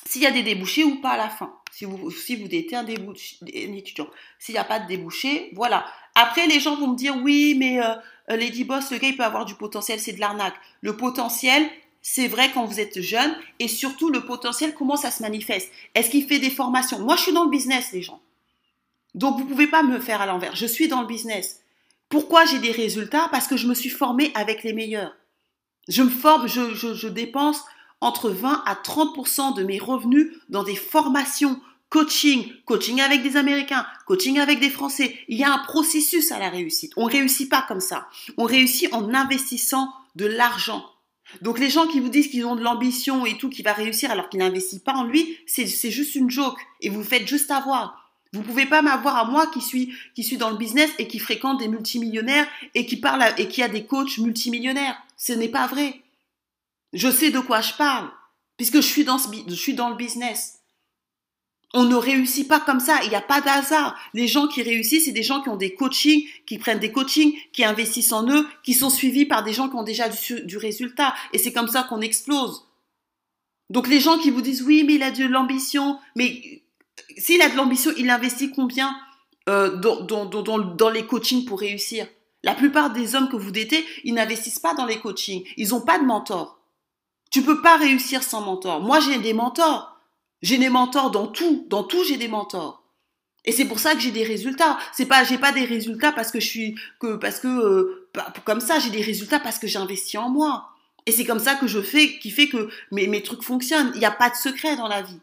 s'il y a des débouchés ou pas à la fin. Si vous, si vous êtes un, étudiant. S'il n'y a pas de débouchés, voilà. Après, les gens vont me dire, oui, mais euh, Lady Boss, le gars, il peut avoir du potentiel, c'est de l'arnaque. Le potentiel, c'est vrai quand vous êtes jeune, et surtout, le potentiel, comment ça se manifeste? Est-ce qu'il fait des formations? Moi, je suis dans le business, les gens. Donc, vous ne pouvez pas me faire à l'envers. Je suis dans le business. Pourquoi j'ai des résultats? Parce que je me suis formée avec les meilleurs. Je me forme, je dépense entre 20 à 30 de mes revenus dans des formations coaching, coaching avec des Américains, coaching avec des Français. Il y a un processus à la réussite. On réussit pas comme ça. On réussit en investissant de l'argent. Donc les gens qui vous disent qu'ils ont de l'ambition et tout, qui va réussir alors qu'il n'investit pas en lui, c'est juste une joke. Et vous faites juste avoir. Vous pouvez pas m'avoir à moi qui suis qui suis dans le business et qui fréquente des multimillionnaires et qui parle et qui a des coachs multimillionnaires. Ce n'est pas vrai. Je sais de quoi je parle puisque je suis dans ce, je suis dans le business. On ne réussit pas comme ça. Il n'y a pas d'hasard. Les gens qui réussissent, c'est des gens qui ont des coachings, qui prennent des coachings, qui investissent en eux, qui sont suivis par des gens qui ont déjà du, du résultat. Et c'est comme ça qu'on explose. Donc les gens qui vous disent oui, mais il a de l'ambition, mais s'il a de l'ambition, il investit combien euh, dans, dans, dans, dans, les coachings pour réussir? La plupart des hommes que vous datez, ils n'investissent pas dans les coachings. Ils n'ont pas de mentor. Tu peux pas réussir sans mentor. Moi, j'ai des mentors. J'ai des mentors dans tout. Dans tout, j'ai des mentors. Et c'est pour ça que j'ai des résultats. C'est pas, j'ai pas des résultats parce que je suis, que, parce que, euh, comme ça, j'ai des résultats parce que j'ai investi en moi. Et c'est comme ça que je fais, qui fait que mes, mes trucs fonctionnent. Il n'y a pas de secret dans la vie.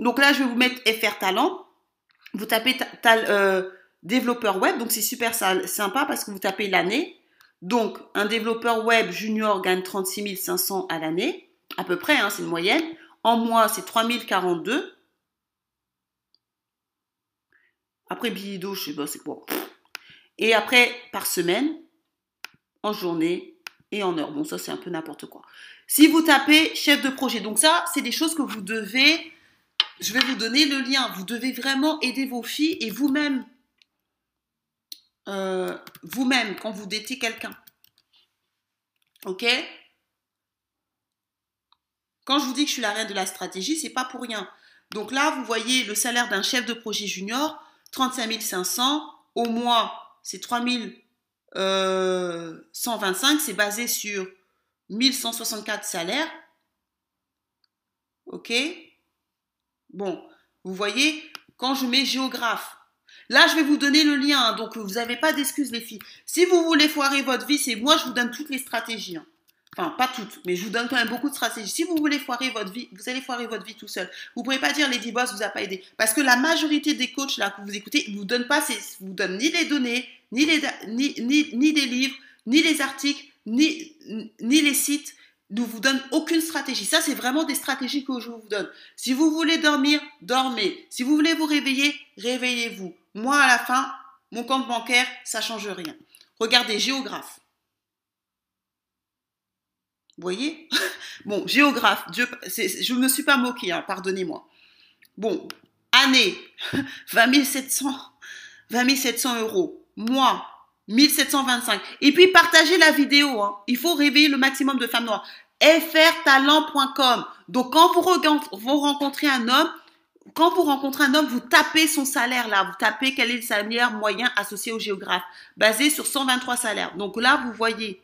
Donc là, je vais vous mettre FR Talent. Vous tapez euh, développeur web. Donc c'est super sympa parce que vous tapez l'année. Donc un développeur web junior gagne 36 500 à l'année. À peu près, hein, c'est une moyenne. En mois, c'est 3042. Après, Bilido, je sais pas, c'est quoi. Et après, par semaine, en journée et en heure. Bon, ça, c'est un peu n'importe quoi. Si vous tapez chef de projet, donc ça, c'est des choses que vous devez. Je vais vous donner le lien. Vous devez vraiment aider vos filles et vous-même. Euh, vous-même, quand vous datez quelqu'un. Ok? Quand je vous dis que je suis la reine de la stratégie, c'est pas pour rien. Donc là, vous voyez le salaire d'un chef de projet junior, 35 500. Au mois, c'est 3 125. Euh, c'est basé sur 1164 salaires. OK? Bon, vous voyez, quand je mets géographe, là, je vais vous donner le lien. Hein, donc, vous n'avez pas d'excuses, les filles. Si vous voulez foirer votre vie, c'est moi, je vous donne toutes les stratégies. Hein. Enfin, pas toutes, mais je vous donne quand même beaucoup de stratégies. Si vous voulez foirer votre vie, vous allez foirer votre vie tout seul. Vous ne pourrez pas dire Lady Boss vous a pas aidé. Parce que la majorité des coachs là que vous écoutez, ils vous donnent pas vous donnent ni les données, ni les, des livres, ni les articles, ni, ni les sites ne vous donnent aucune stratégie. Ça, c'est vraiment des stratégies que je vous donne. Si vous voulez dormir, dormez. Si vous voulez vous réveiller, réveillez-vous. Moi, à la fin, mon compte bancaire, ça change rien. Regardez, géographe. Vous voyez? Bon, géographe, je ne me suis pas moquée, hein, pardonnez-moi. Bon, année, 20 700, 20 700 euros. Mois, 1725. Et puis, partagez la vidéo. Hein. Il faut réveiller le maximum de femmes noires. frtalent.com. Donc, quand vous, rencontrez un homme, quand vous rencontrez un homme, vous tapez son salaire là, vous tapez quel est le salaire moyen associé au géographe, basé sur 123 salaires. Donc là, vous voyez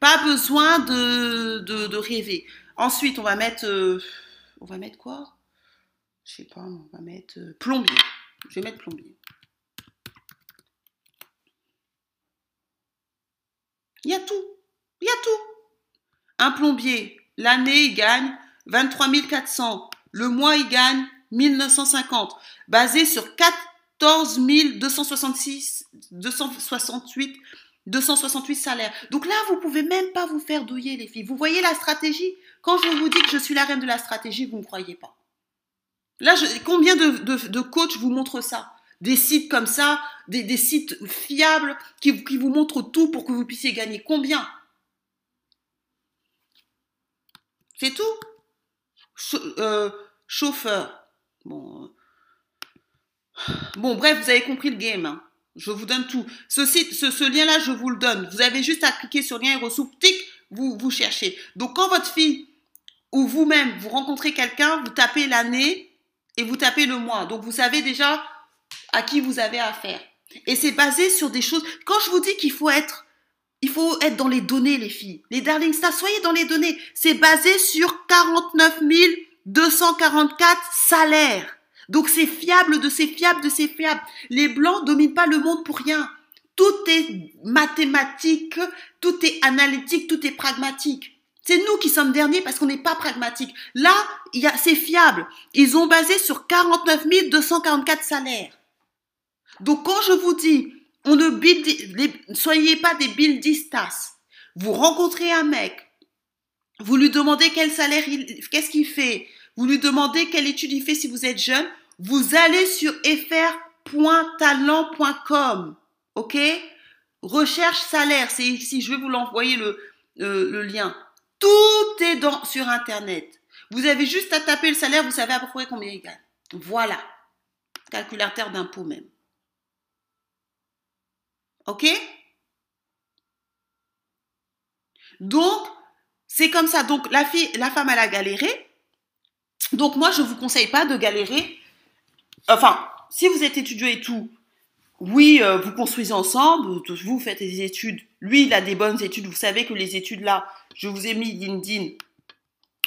pas besoin de, de, rêver. Ensuite, on va mettre. Euh, on va mettre quoi? Je sais pas, on va mettre euh, plombier. Je vais mettre plombier. Il y a tout. Il y a tout. Un plombier, l'année, il gagne 23 400. Le mois, il gagne 1950. Basé sur 14 266, 268 268 salaires. Donc là, vous pouvez même pas vous faire douiller, les filles. Vous voyez la stratégie? Quand je vous dis que je suis la reine de la stratégie, vous ne me croyez pas. Là, combien de, coachs vous montrent ça? Des sites comme ça, des, sites fiables qui, vous montrent tout pour que vous puissiez gagner. Combien? C'est tout? Euh, Chauffeur. Bon, euh, bon, bref, vous avez compris le game. Hein. Je vous donne tout. Ce, site, lien-là, je vous le donne. Vous avez juste à cliquer sur lien et ressources. Tic, vous, vous cherchez. Donc, quand votre fille ou vous-même, vous rencontrez quelqu'un, vous tapez l'année et vous tapez le mois. Donc, vous savez déjà à qui vous avez affaire. Et c'est basé sur des choses. Quand je vous dis qu'il faut être, il faut être dans les données, les filles. Les darling stars, soyez dans les données. C'est basé sur 49 244 salaires. Donc c'est fiable de c'est fiable de c'est fiable. Les blancs dominent pas le monde pour rien. Tout est mathématique, tout est analytique, tout est pragmatique. C'est nous qui sommes derniers parce qu'on n'est pas pragmatique. Là, c'est fiable. Ils ont basé sur 49 244 salaires. Donc quand je vous dis, on ne soyez pas des bildistas. Vous rencontrez un mec, vous lui demandez quel salaire il, qu'est-ce qu'il fait, vous lui demandez quelle étude il fait si vous êtes jeune, vous allez sur fr.talent.com, ok? Recherche salaire, c'est ici, je vais vous l'envoyer le, euh, lien. Tout est sur Internet. Vous avez juste à taper le salaire, vous savez à peu près combien il gagne. Voilà. Calculateur d'impôt même. OK? Donc, c'est comme ça. Donc, la femme, elle a galéré. Donc, moi, je ne vous conseille pas de galérer. Enfin, si vous êtes étudiant et tout, oui, euh, vous construisez ensemble, vous faites des études. Lui, il a des bonnes études. Vous savez que les études là, je vous ai mis LinkedIn.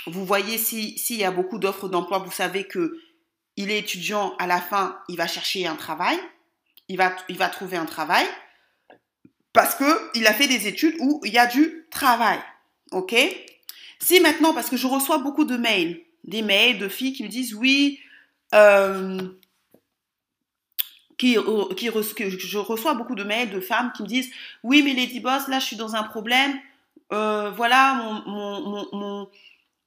Vous voyez s'il y a beaucoup d'offres d'emploi, vous savez que il est étudiant. À la fin, il va chercher un travail. Il va, il va trouver un travail parce que il a fait des études où il y a du travail. Ok? Si maintenant, parce que je reçois beaucoup de mails, des mails de filles qui me disent oui. Euh, qui, qui, je reçois beaucoup de mails de femmes qui me disent oui mais Lady Boss là je suis dans un problème euh, voilà mon mon,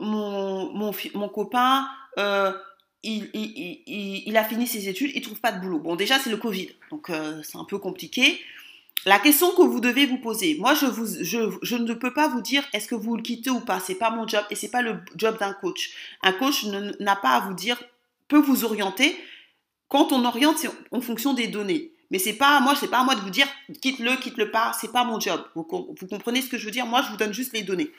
mon, mon, copain euh, il, il, il, il, a fini ses études il trouve pas de boulot bon déjà c'est le Covid donc euh, c'est un peu compliqué la question que vous devez vous poser, moi je, ne peux pas vous dire est-ce que vous le quittez ou pas, c'est pas mon job et c'est pas le job d'un coach. Un coach n'a pas à vous dire, peut vous orienter, quand on oriente, c'est en fonction des données. Mais c'est pas moi, c'est pas à moi de vous dire quitte-le, quitte-le pas, c'est pas mon job. Vous, vous, comprenez ce que je veux dire? Moi, je vous donne juste les données.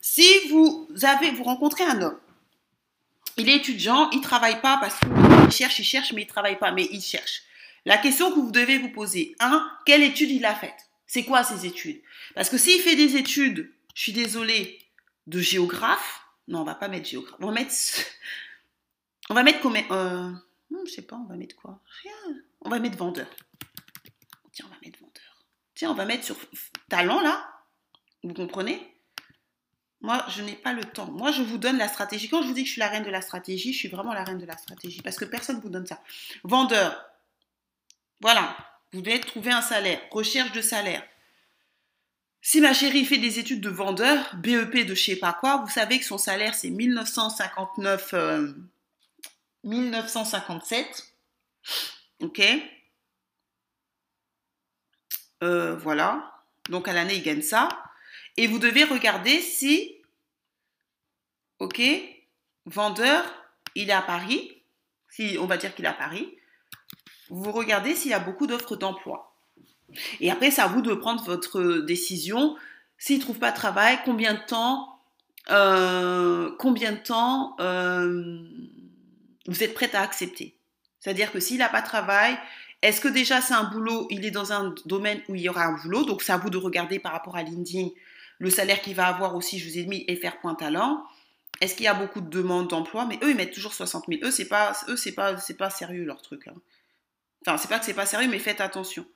Si vous avez, vous rencontrez un homme, il est étudiant, il travaille pas parce qu'il cherche, il cherche, mais il travaille pas, mais il cherche. La question que vous devez vous poser, un, quelle étude il a faite? C'est quoi ces études? Parce que s'il fait des études, je suis désolée, de géographe, non, on va pas mettre géographe, on va mettre, on va mettre combien euh, je sais pas, on va mettre quoi? Rien. On va mettre vendeur. Tiens, on va mettre vendeur. Tiens, on va mettre sur talent là. Vous comprenez? Moi, je n'ai pas le temps. Moi, je vous donne la stratégie. Quand je vous dis que je suis la reine de la stratégie, je suis vraiment la reine de la stratégie parce que personne ne vous donne ça. Vendeur. Voilà. Vous devez trouver un salaire. Recherche de salaire. Si ma chérie fait des études de vendeur, BEP de je sais pas quoi, vous savez que son salaire c'est 1959 1957. Ok euh, Voilà. Donc à l'année, il gagne ça. Et vous devez regarder si, ok, vendeur, il est à Paris. Si on va dire qu'il est à Paris. Vous regardez s'il y a beaucoup d'offres d'emploi. Et après, c'est à vous de prendre votre décision. S'il ne trouve pas de travail, combien de temps, euh, combien de temps euh, vous êtes prête à accepter? C'est-à-dire que s'il n'a pas de travail, est-ce que déjà c'est un boulot, il est dans un domaine où il y aura un boulot, donc c'est à vous de regarder par rapport à LinkedIn le salaire qu'il va avoir aussi, je vous ai mis FR.talent. Est-ce qu'il y a beaucoup de demandes d'emploi? Mais eux, ils mettent toujours 60 000. Eux, c'est pas, eux, pas, pas sérieux leur truc. Hein. Enfin, c'est pas que c'est pas sérieux, mais faites attention.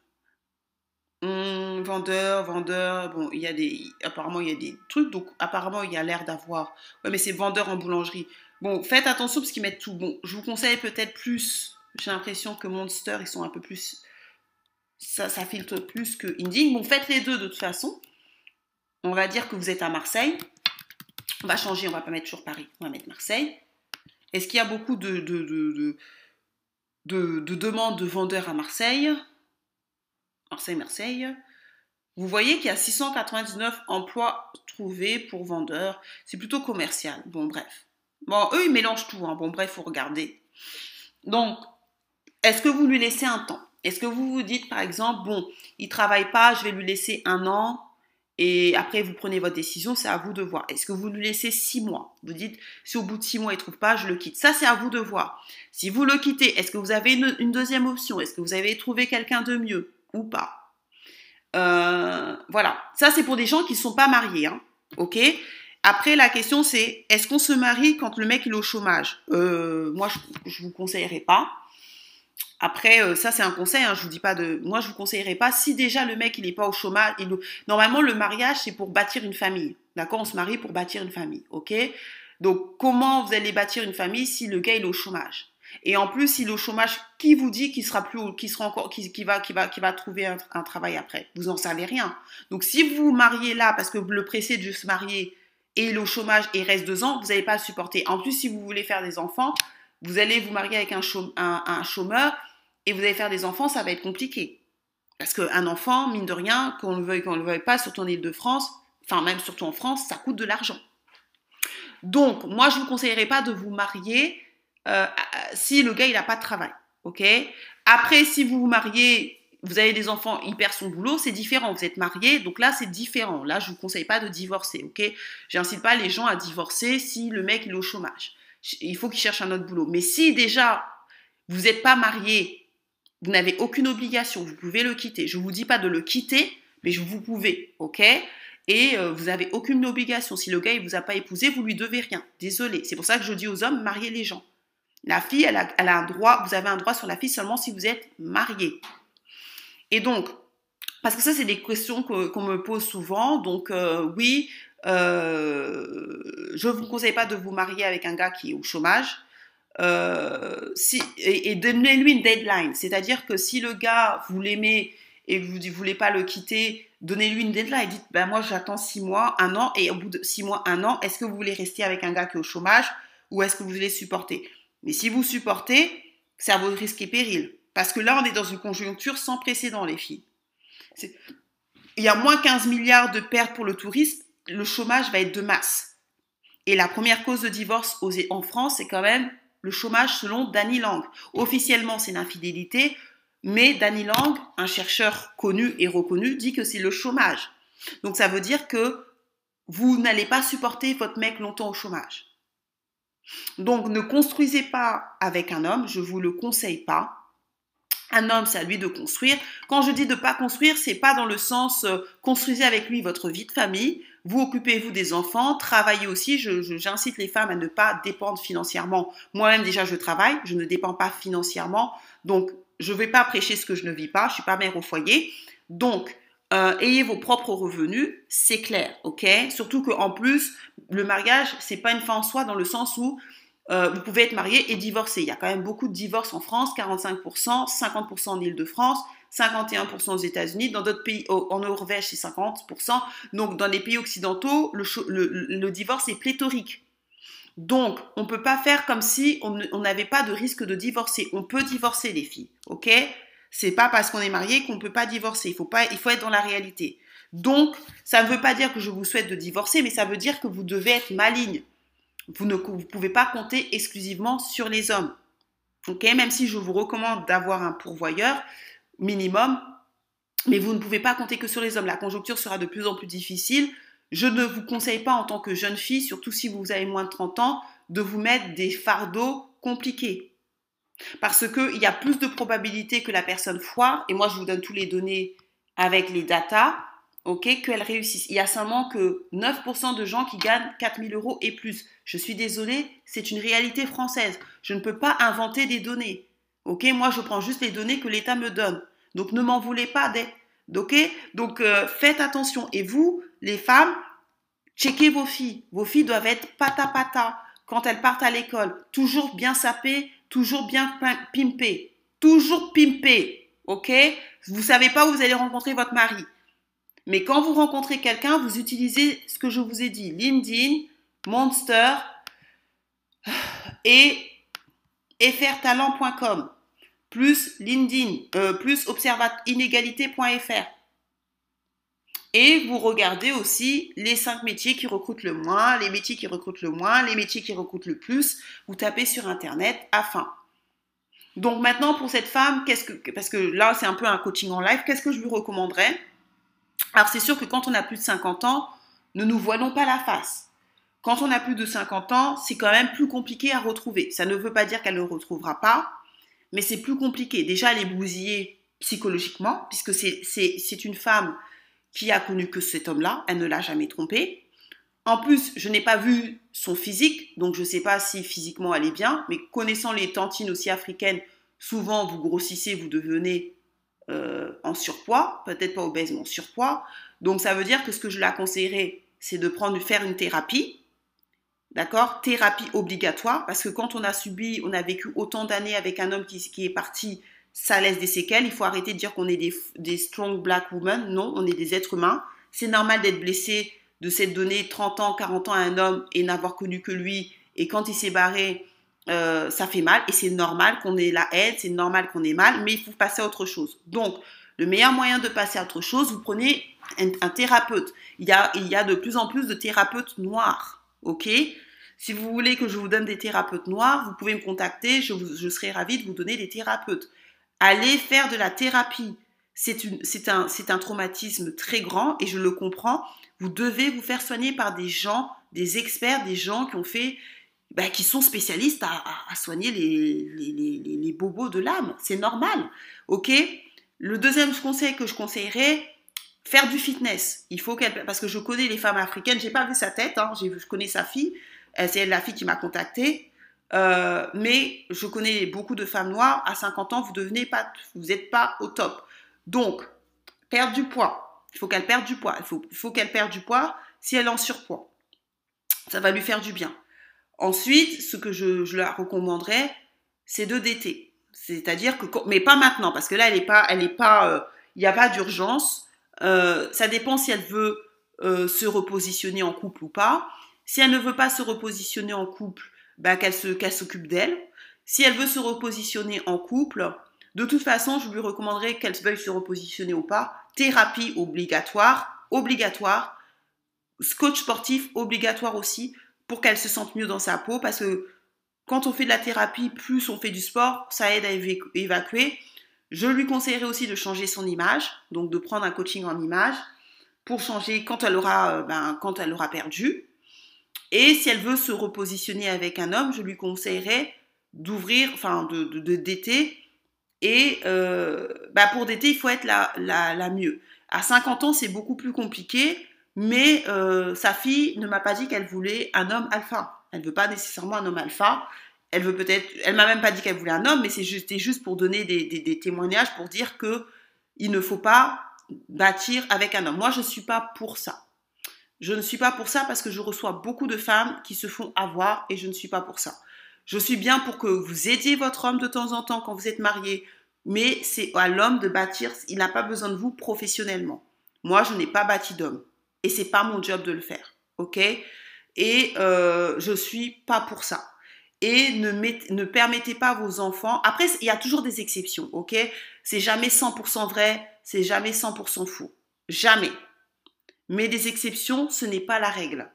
Hum, vendeur, vendeur, bon, il y a des, apparemment il y a des trucs, donc apparemment il y a l'air d'avoir, ouais, mais c'est vendeur en boulangerie. Bon, faites attention parce qu'ils mettent tout. Bon, je vous conseille peut-être plus. J'ai l'impression que Monster, ils sont un peu plus. Ça, ça filtre plus que Inding. Bon, faites les deux de toute façon. On va dire que vous êtes à Marseille. On va changer, on va pas mettre toujours Paris. On va mettre Marseille. Est-ce qu'il y a beaucoup de, de, de, de, de demandes de vendeurs à Marseille Marseille, Marseille. Vous voyez qu'il y a 699 emplois trouvés pour vendeurs. C'est plutôt commercial. Bon, bref. Bon, eux, ils mélangent tout. Hein. Bon, bref, faut regarder. Donc, est-ce que vous lui laissez un temps? Est-ce que vous vous dites, par exemple, bon, il travaille pas, je vais lui laisser un an et après vous prenez votre décision, c'est à vous de voir. Est-ce que vous lui laissez six mois? Vous dites, si au bout de six mois il trouve pas, je le quitte. Ça, c'est à vous de voir. Si vous le quittez, est-ce que vous avez une, deuxième option? Est-ce que vous avez trouvé quelqu'un de mieux ou pas? Euh, Voilà. Ça, c'est pour des gens qui ne sont pas mariés. Hein. Ok? Après, la question c'est, est-ce qu'on se marie quand le mec est au chômage? Euh, Moi, je, ne vous conseillerais pas. Après, euh, ça c'est un conseil, hein, je vous dis pas de. Moi, je vous conseillerais pas. Si déjà le mec il est pas au chômage, il... normalement le mariage c'est pour bâtir une famille. D'accord? On se marie pour bâtir une famille, ok? Donc, comment vous allez bâtir une famille si le gars est au chômage? Et en plus, s'il est au chômage, qui vous dit qu'il sera plus, qui sera encore, qui, va, qui va, va trouver un, travail après? Vous en savez rien. Donc, si vous vous mariez là parce que le pressé de se marier et il au chômage et il reste deux ans, vous n'allez pas supporter. En plus, si vous voulez faire des enfants, vous allez vous marier avec un, chômeur et vous allez faire des enfants, ça va être compliqué. Parce qu'un enfant, mine de rien, qu'on le veuille, qu'on ne le veuille pas, surtout en Ile-de-France, enfin même surtout en France, ça coûte de l'argent. Donc, moi, je ne vous conseillerais pas de vous marier euh, si le gars, il n'a pas de travail. OK? Après, si vous vous mariez, vous avez des enfants, il perd son boulot, c'est différent. Vous êtes marié, donc là, c'est différent. Là, je ne vous conseille pas de divorcer. OK? J'incite pas les gens à divorcer si le mec, il est au chômage. Il faut qu'il cherche un autre boulot. Mais si déjà, vous n'êtes pas marié, vous n'avez aucune obligation, vous pouvez le quitter. Je ne vous dis pas de le quitter, mais vous pouvez. OK? Et euh, vous n'avez aucune obligation. Si le gars ne vous a pas épousé, vous lui devez rien. Désolé. C'est pour ça que je dis aux hommes, mariez les gens. La fille, elle a, un droit, vous avez un droit sur la fille seulement si vous êtes marié. Et donc, parce que ça, c'est des questions qu'on me pose souvent. Donc, euh, oui, euh, je ne vous conseille pas de vous marier avec un gars qui est au chômage. si, et, et donnez-lui une deadline. C'est-à-dire que si le gars, vous l'aimez et vous ne voulez pas le quitter, donnez-lui une deadline. Dites, ben moi j'attends six mois, un an, et au bout de six mois, un an, est-ce que vous voulez rester avec un gars qui est au chômage ou est-ce que vous voulez supporter? Mais si vous supportez, c'est à votre risque et péril. Parce que là, on est dans une conjoncture sans précédent, les filles. Il y a moins 15 milliards de pertes pour le tourisme, le chômage va être de masse. Et la première cause de divorce en France, c'est quand même le chômage selon Danny Lang. Officiellement, c'est l'infidélité. Mais Danny Lang, un chercheur connu et reconnu, dit que c'est le chômage. Donc ça veut dire que vous n'allez pas supporter votre mec longtemps au chômage. Donc ne construisez pas avec un homme, je vous le conseille pas. Un homme, c'est à lui de construire. Quand je dis de pas construire, c'est pas dans le sens euh, construisez avec lui votre vie de famille. Vous occupez-vous des enfants, travaillez aussi. J'incite les femmes à ne pas dépendre financièrement. Moi-même déjà, je travaille, je ne dépends pas financièrement. Donc je ne vais pas prêcher ce que je ne vis pas, je suis pas mère au foyer. Donc, euh, ayez vos propres revenus, c'est clair, ok? Surtout qu'en plus, le mariage, c'est pas une fin en soi dans le sens où euh, vous pouvez être marié et divorcé. Il y a quand même beaucoup de divorces en France, 45%, 50% en Ile-de-France, 51% aux États-Unis. Dans d'autres pays, en Norvège, c'est 50%. Donc, dans les pays occidentaux, le divorce est pléthorique. Donc, on ne peut pas faire comme si on n'avait pas de risque de divorcer. On peut divorcer, les filles, ok? C'est pas parce qu'on est marié qu'on ne peut pas divorcer. Il faut, pas, il faut être dans la réalité. Donc, ça ne veut pas dire que je vous souhaite de divorcer, mais ça veut dire que vous devez être maligne. Vous ne vous pouvez pas compter exclusivement sur les hommes. Ok? Même si je vous recommande d'avoir un pourvoyeur minimum, mais vous ne pouvez pas compter que sur les hommes. La conjoncture sera de plus en plus difficile. Je ne vous conseille pas en tant que jeune fille, surtout si vous avez moins de 30 ans, de vous mettre des fardeaux compliqués. Parce qu'il y a plus de probabilité que la personne foire, et moi je vous donne tous les données avec les datas, ok, qu'elle réussisse. Il y a seulement que 9% de gens qui gagnent 4000 euros et plus. Je suis désolée, c'est une réalité française. Je ne peux pas inventer des données. Ok, moi je prends juste les données que l'État me donne. Donc ne m'en voulez pas des. Ok, donc euh, faites attention. Et vous, les femmes, checkez vos filles. Vos filles doivent être pata pata quand elles partent à l'école. Toujours bien sapées, toujours bien pimpées. Toujours pimpées. OK Vous savez pas où vous allez rencontrer votre mari. Mais quand vous rencontrez quelqu'un, vous utilisez ce que je vous ai dit. LinkedIn, Monster et frtalent.com plus LinkedIn, euh, plus inégalité.fr. Et vous regardez aussi les cinq métiers qui recrutent le moins, les métiers qui recrutent le moins, les métiers qui recrutent le plus. Vous tapez sur Internet afin. Donc maintenant, pour cette femme, parce que là, c'est un peu un coaching en live, qu'est-ce que je lui recommanderais? Alors, c'est sûr que quand on a plus de 50 ans, ne nous voilons pas la face. Quand on a plus de 50 ans, c'est quand même plus compliqué à retrouver. Ça ne veut pas dire qu'elle ne retrouvera pas, mais c'est plus compliqué. Déjà, elle est bousillée psychologiquement, puisque c'est une femme qui a connu que cet homme-là, elle ne l'a jamais trompé. En plus, je n'ai pas vu son physique, donc je ne sais pas si physiquement elle est bien, mais connaissant les tantines aussi africaines, souvent vous grossissez, vous devenez euh, en surpoids, peut-être pas obèse, mais en surpoids. Donc ça veut dire que ce que je la conseillerais, c'est de prendre, faire une thérapie. D'accord? Thérapie obligatoire, parce que quand on a subi, on a vécu autant d'années avec un homme qui, qui, est parti, ça laisse des séquelles. Il faut arrêter de dire qu'on est des, des strong black women. Non, on est des êtres humains. C'est normal d'être blessé, de s'être donné 30 ans, 40 ans à un homme et n'avoir connu que lui. Et quand il s'est barré, euh, ça fait mal. Et c'est normal qu'on ait la haine, c'est normal qu'on ait mal, mais il faut passer à autre chose. Donc, le meilleur moyen de passer à autre chose, vous prenez un, thérapeute. Il y, a, il y a de plus en plus de thérapeutes noirs. OK? Si vous voulez que je vous donne des thérapeutes noirs, vous pouvez me contacter. Je, je serai ravie de vous donner des thérapeutes. Allez faire de la thérapie. C'est un, traumatisme très grand et je le comprends. Vous devez vous faire soigner par des gens, des experts, des gens qui ont fait, bah, qui sont spécialistes à, soigner les, bobos de l'âme. C'est normal. OK? Le deuxième conseil que je conseillerais, faire du fitness. Il faut qu'elle, parce que je connais les femmes africaines, j'ai pas vu sa tête, hein, je connais sa fille, c'est la fille qui m'a contactée. Euh, mais je connais beaucoup de femmes noires. À 50 ans, vous devenez pas, vous n'êtes pas au top. Donc, perdre du poids. Il faut qu'elle perde du poids. Il faut, faut qu'elle perde du poids si elle est en surpoids. Ça va lui faire du bien. Ensuite, ce que je, je la recommanderais, c'est de d'été. C'est-à-dire que, mais pas maintenant, parce que là, elle est pas, elle est pas, euh, il n'y a pas d'urgence. Euh, ça dépend si elle veut euh, se repositionner en couple ou pas. Si elle ne veut pas se repositionner en couple, bah, qu'elle s'occupe d'elle. Si elle veut se repositionner en couple, de toute façon, je lui recommanderais qu'elle veuille se repositionner ou pas. Thérapie obligatoire, obligatoire. Coach sportif obligatoire aussi pour qu'elle se sente mieux dans sa peau parce que quand on fait de la thérapie, plus on fait du sport, ça aide à évacuer. Je lui conseillerais aussi de changer son image, donc de prendre un coaching en image pour changer quand elle aura, euh, ben, quand elle aura perdu. Et si elle veut se repositionner avec un homme, je lui conseillerais d'ouvrir, enfin de, d'été. Et euh, ben, pour d'été, il faut être la, mieux. À 50 ans, c'est beaucoup plus compliqué, mais euh, sa fille ne m'a pas dit qu'elle voulait un homme alpha. Elle ne veut pas nécessairement un homme alpha elle veut peut-être, elle m'a même pas dit qu'elle voulait un homme, mais c'était juste, pour donner des, témoignages pour dire que il ne faut pas bâtir avec un homme. Moi, je ne suis pas pour ça. Je ne suis pas pour ça parce que je reçois beaucoup de femmes qui se font avoir et je ne suis pas pour ça. Je suis bien pour que vous aidiez votre homme de temps en temps quand vous êtes marié, mais c'est à l'homme de bâtir. Il n'a pas besoin de vous professionnellement. Moi, je n'ai pas bâti d'homme et c'est pas mon job de le faire, ok? Et euh, je suis pas pour ça et ne, permettez pas à vos enfants. Après, il y a toujours des exceptions, ok? C'est jamais 100% vrai, c'est jamais 100% faux. Jamais. Mais des exceptions, ce n'est pas la règle.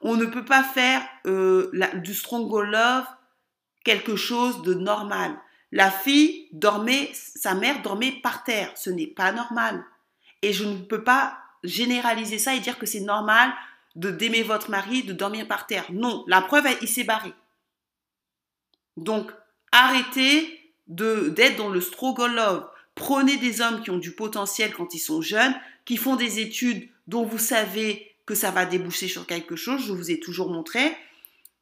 On ne peut pas faire euh, du strong love quelque chose de normal. La fille dormait, sa mère dormait par terre. Ce n'est pas normal. Et je ne peux pas généraliser ça et dire que c'est normal de d'aimer votre mari, de dormir par terre. Non, la preuve, il s'est barré. Donc, arrêtez d'être dans le struggle love. Prenez des hommes qui ont du potentiel quand ils sont jeunes, qui font des études dont vous savez que ça va déboucher sur quelque chose. Je vous ai toujours montré.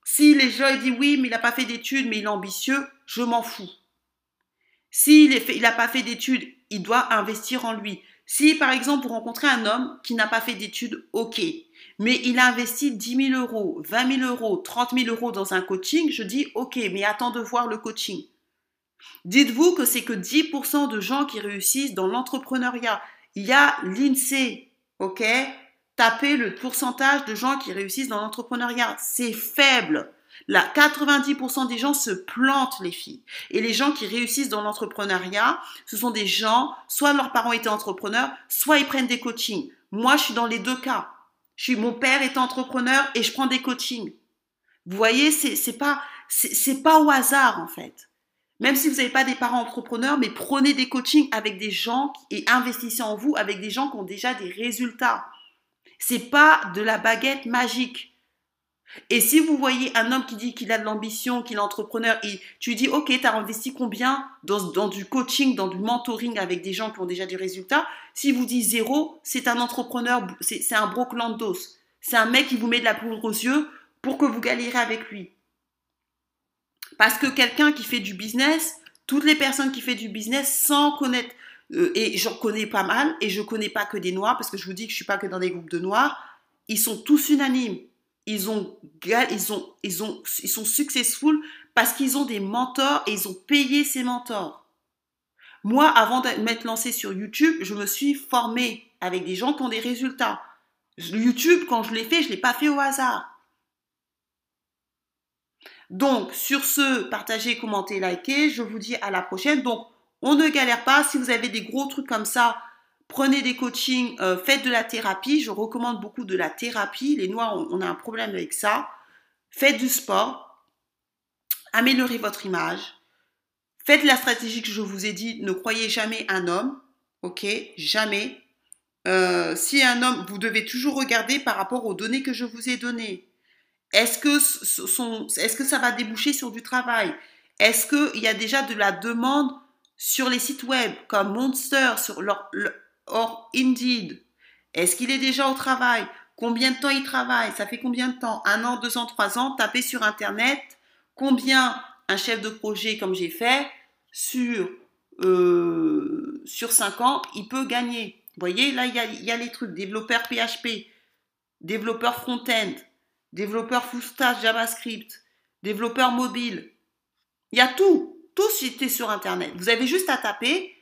Si les gens disent oui, mais il n'a pas fait d'études, mais il est ambitieux, je m'en fous. S'il n'a pas fait d'études, il doit investir en lui. Si par exemple vous rencontrez un homme qui n'a pas fait d'études, ok, mais il a investi 10 000 euros, 20 000 euros, 30 000 euros dans un coaching, je dis ok, mais attends de voir le coaching. Dites-vous que c'est que 10% de gens qui réussissent dans l'entrepreneuriat. Il y a l'INSEE, ok? Tapez le pourcentage de gens qui réussissent dans l'entrepreneuriat. C'est faible. Là, 90% des gens se plantent, les filles. Et les gens qui réussissent dans l'entrepreneuriat, ce sont des gens, soit leurs parents étaient entrepreneurs, soit ils prennent des coachings. Moi, je suis dans les deux cas. Mon père est entrepreneur et je prends des coachings. Vous voyez, c'est pas, c'est, pas au hasard, en fait. Même si vous n'avez pas des parents entrepreneurs, mais prenez des coachings avec des gens et investissez en vous avec des gens qui ont déjà des résultats. C'est pas de la baguette magique. Et si vous voyez un homme qui dit qu'il a de l'ambition, qu'il est entrepreneur, et tu dis, OK, tu as investi combien dans, du coaching, dans du mentoring avec des gens qui ont déjà des résultats? Si vous dit zéro, c'est un entrepreneur, c'est un broclandos. C'est un mec qui vous met de la poudre aux yeux pour que vous galérez avec lui. Parce que quelqu'un qui fait du business, toutes les personnes qui font du business sans connaître, euh, et j'en connais pas mal, et je connais pas que des noirs, parce que je vous dis que je suis pas que dans des groupes de noirs, ils sont tous unanimes. Ils, ont, ils, ont, ils, ont, ils sont successful parce qu'ils ont des mentors et ils ont payé ces mentors. Moi, avant de m'être lancé sur YouTube, je me suis formée avec des gens qui ont des résultats. YouTube, quand je l'ai fait, je ne l'ai pas fait au hasard. Donc, sur ce, partagez, commentez, likez. Je vous dis à la prochaine. Donc, on ne galère pas. Si vous avez des gros trucs comme ça, prenez des coachings, euh, faites de la thérapie. Je recommande beaucoup de la thérapie. Les noirs, on a un problème avec ça. Faites du sport. Améliorez votre image. Faites la stratégie que je vous ai dit. Ne croyez jamais un homme. Ok? Jamais. Euh, si un homme, vous devez toujours regarder par rapport aux données que je vous ai données. Est-ce que, est que ça va déboucher sur du travail? Est-ce qu'il y a déjà de la demande sur les sites web comme Monster, sur leur, or Indeed? Est-ce qu'il est déjà au travail? Combien de temps il travaille? Ça fait combien de temps? Un an, deux ans, trois ans Tapez sur Internet. Combien un chef de projet comme j'ai fait sur, euh, sur cinq ans, il peut gagner? Vous voyez, là, il y a, les trucs. Développeur PHP, développeur front-end, développeur full JavaScript, développeur mobile. Il y a tout. Tout cité sur Internet. Vous avez juste à taper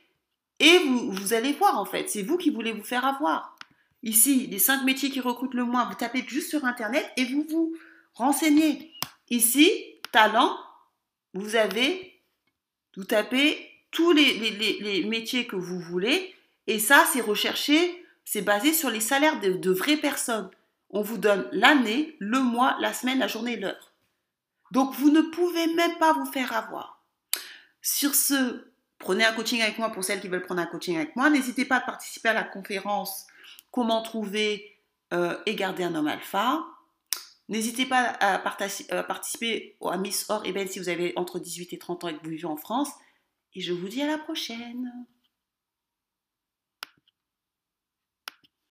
et vous, vous allez voir, en fait. C'est vous qui voulez vous faire avoir. Ici, les cinq métiers qui recrutent le moins, vous tapez juste sur Internet et vous vous renseignez. Ici, talent, vous avez, vous tapez tous les métiers que vous voulez et ça, c'est recherché, c'est basé sur les salaires de, vraies personnes. On vous donne l'année, le mois, la semaine, la journée, l'heure. Donc, vous ne pouvez même pas vous faire avoir. Sur ce, prenez un coaching avec moi pour celles qui veulent prendre un coaching avec moi. N'hésitez pas à participer à la conférence Comment trouver euh, et garder un homme alpha. N'hésitez pas à, participer à Miss Or et Ben si vous avez entre 18 et 30 ans et que vous vivez en France. Et je vous dis à la prochaine.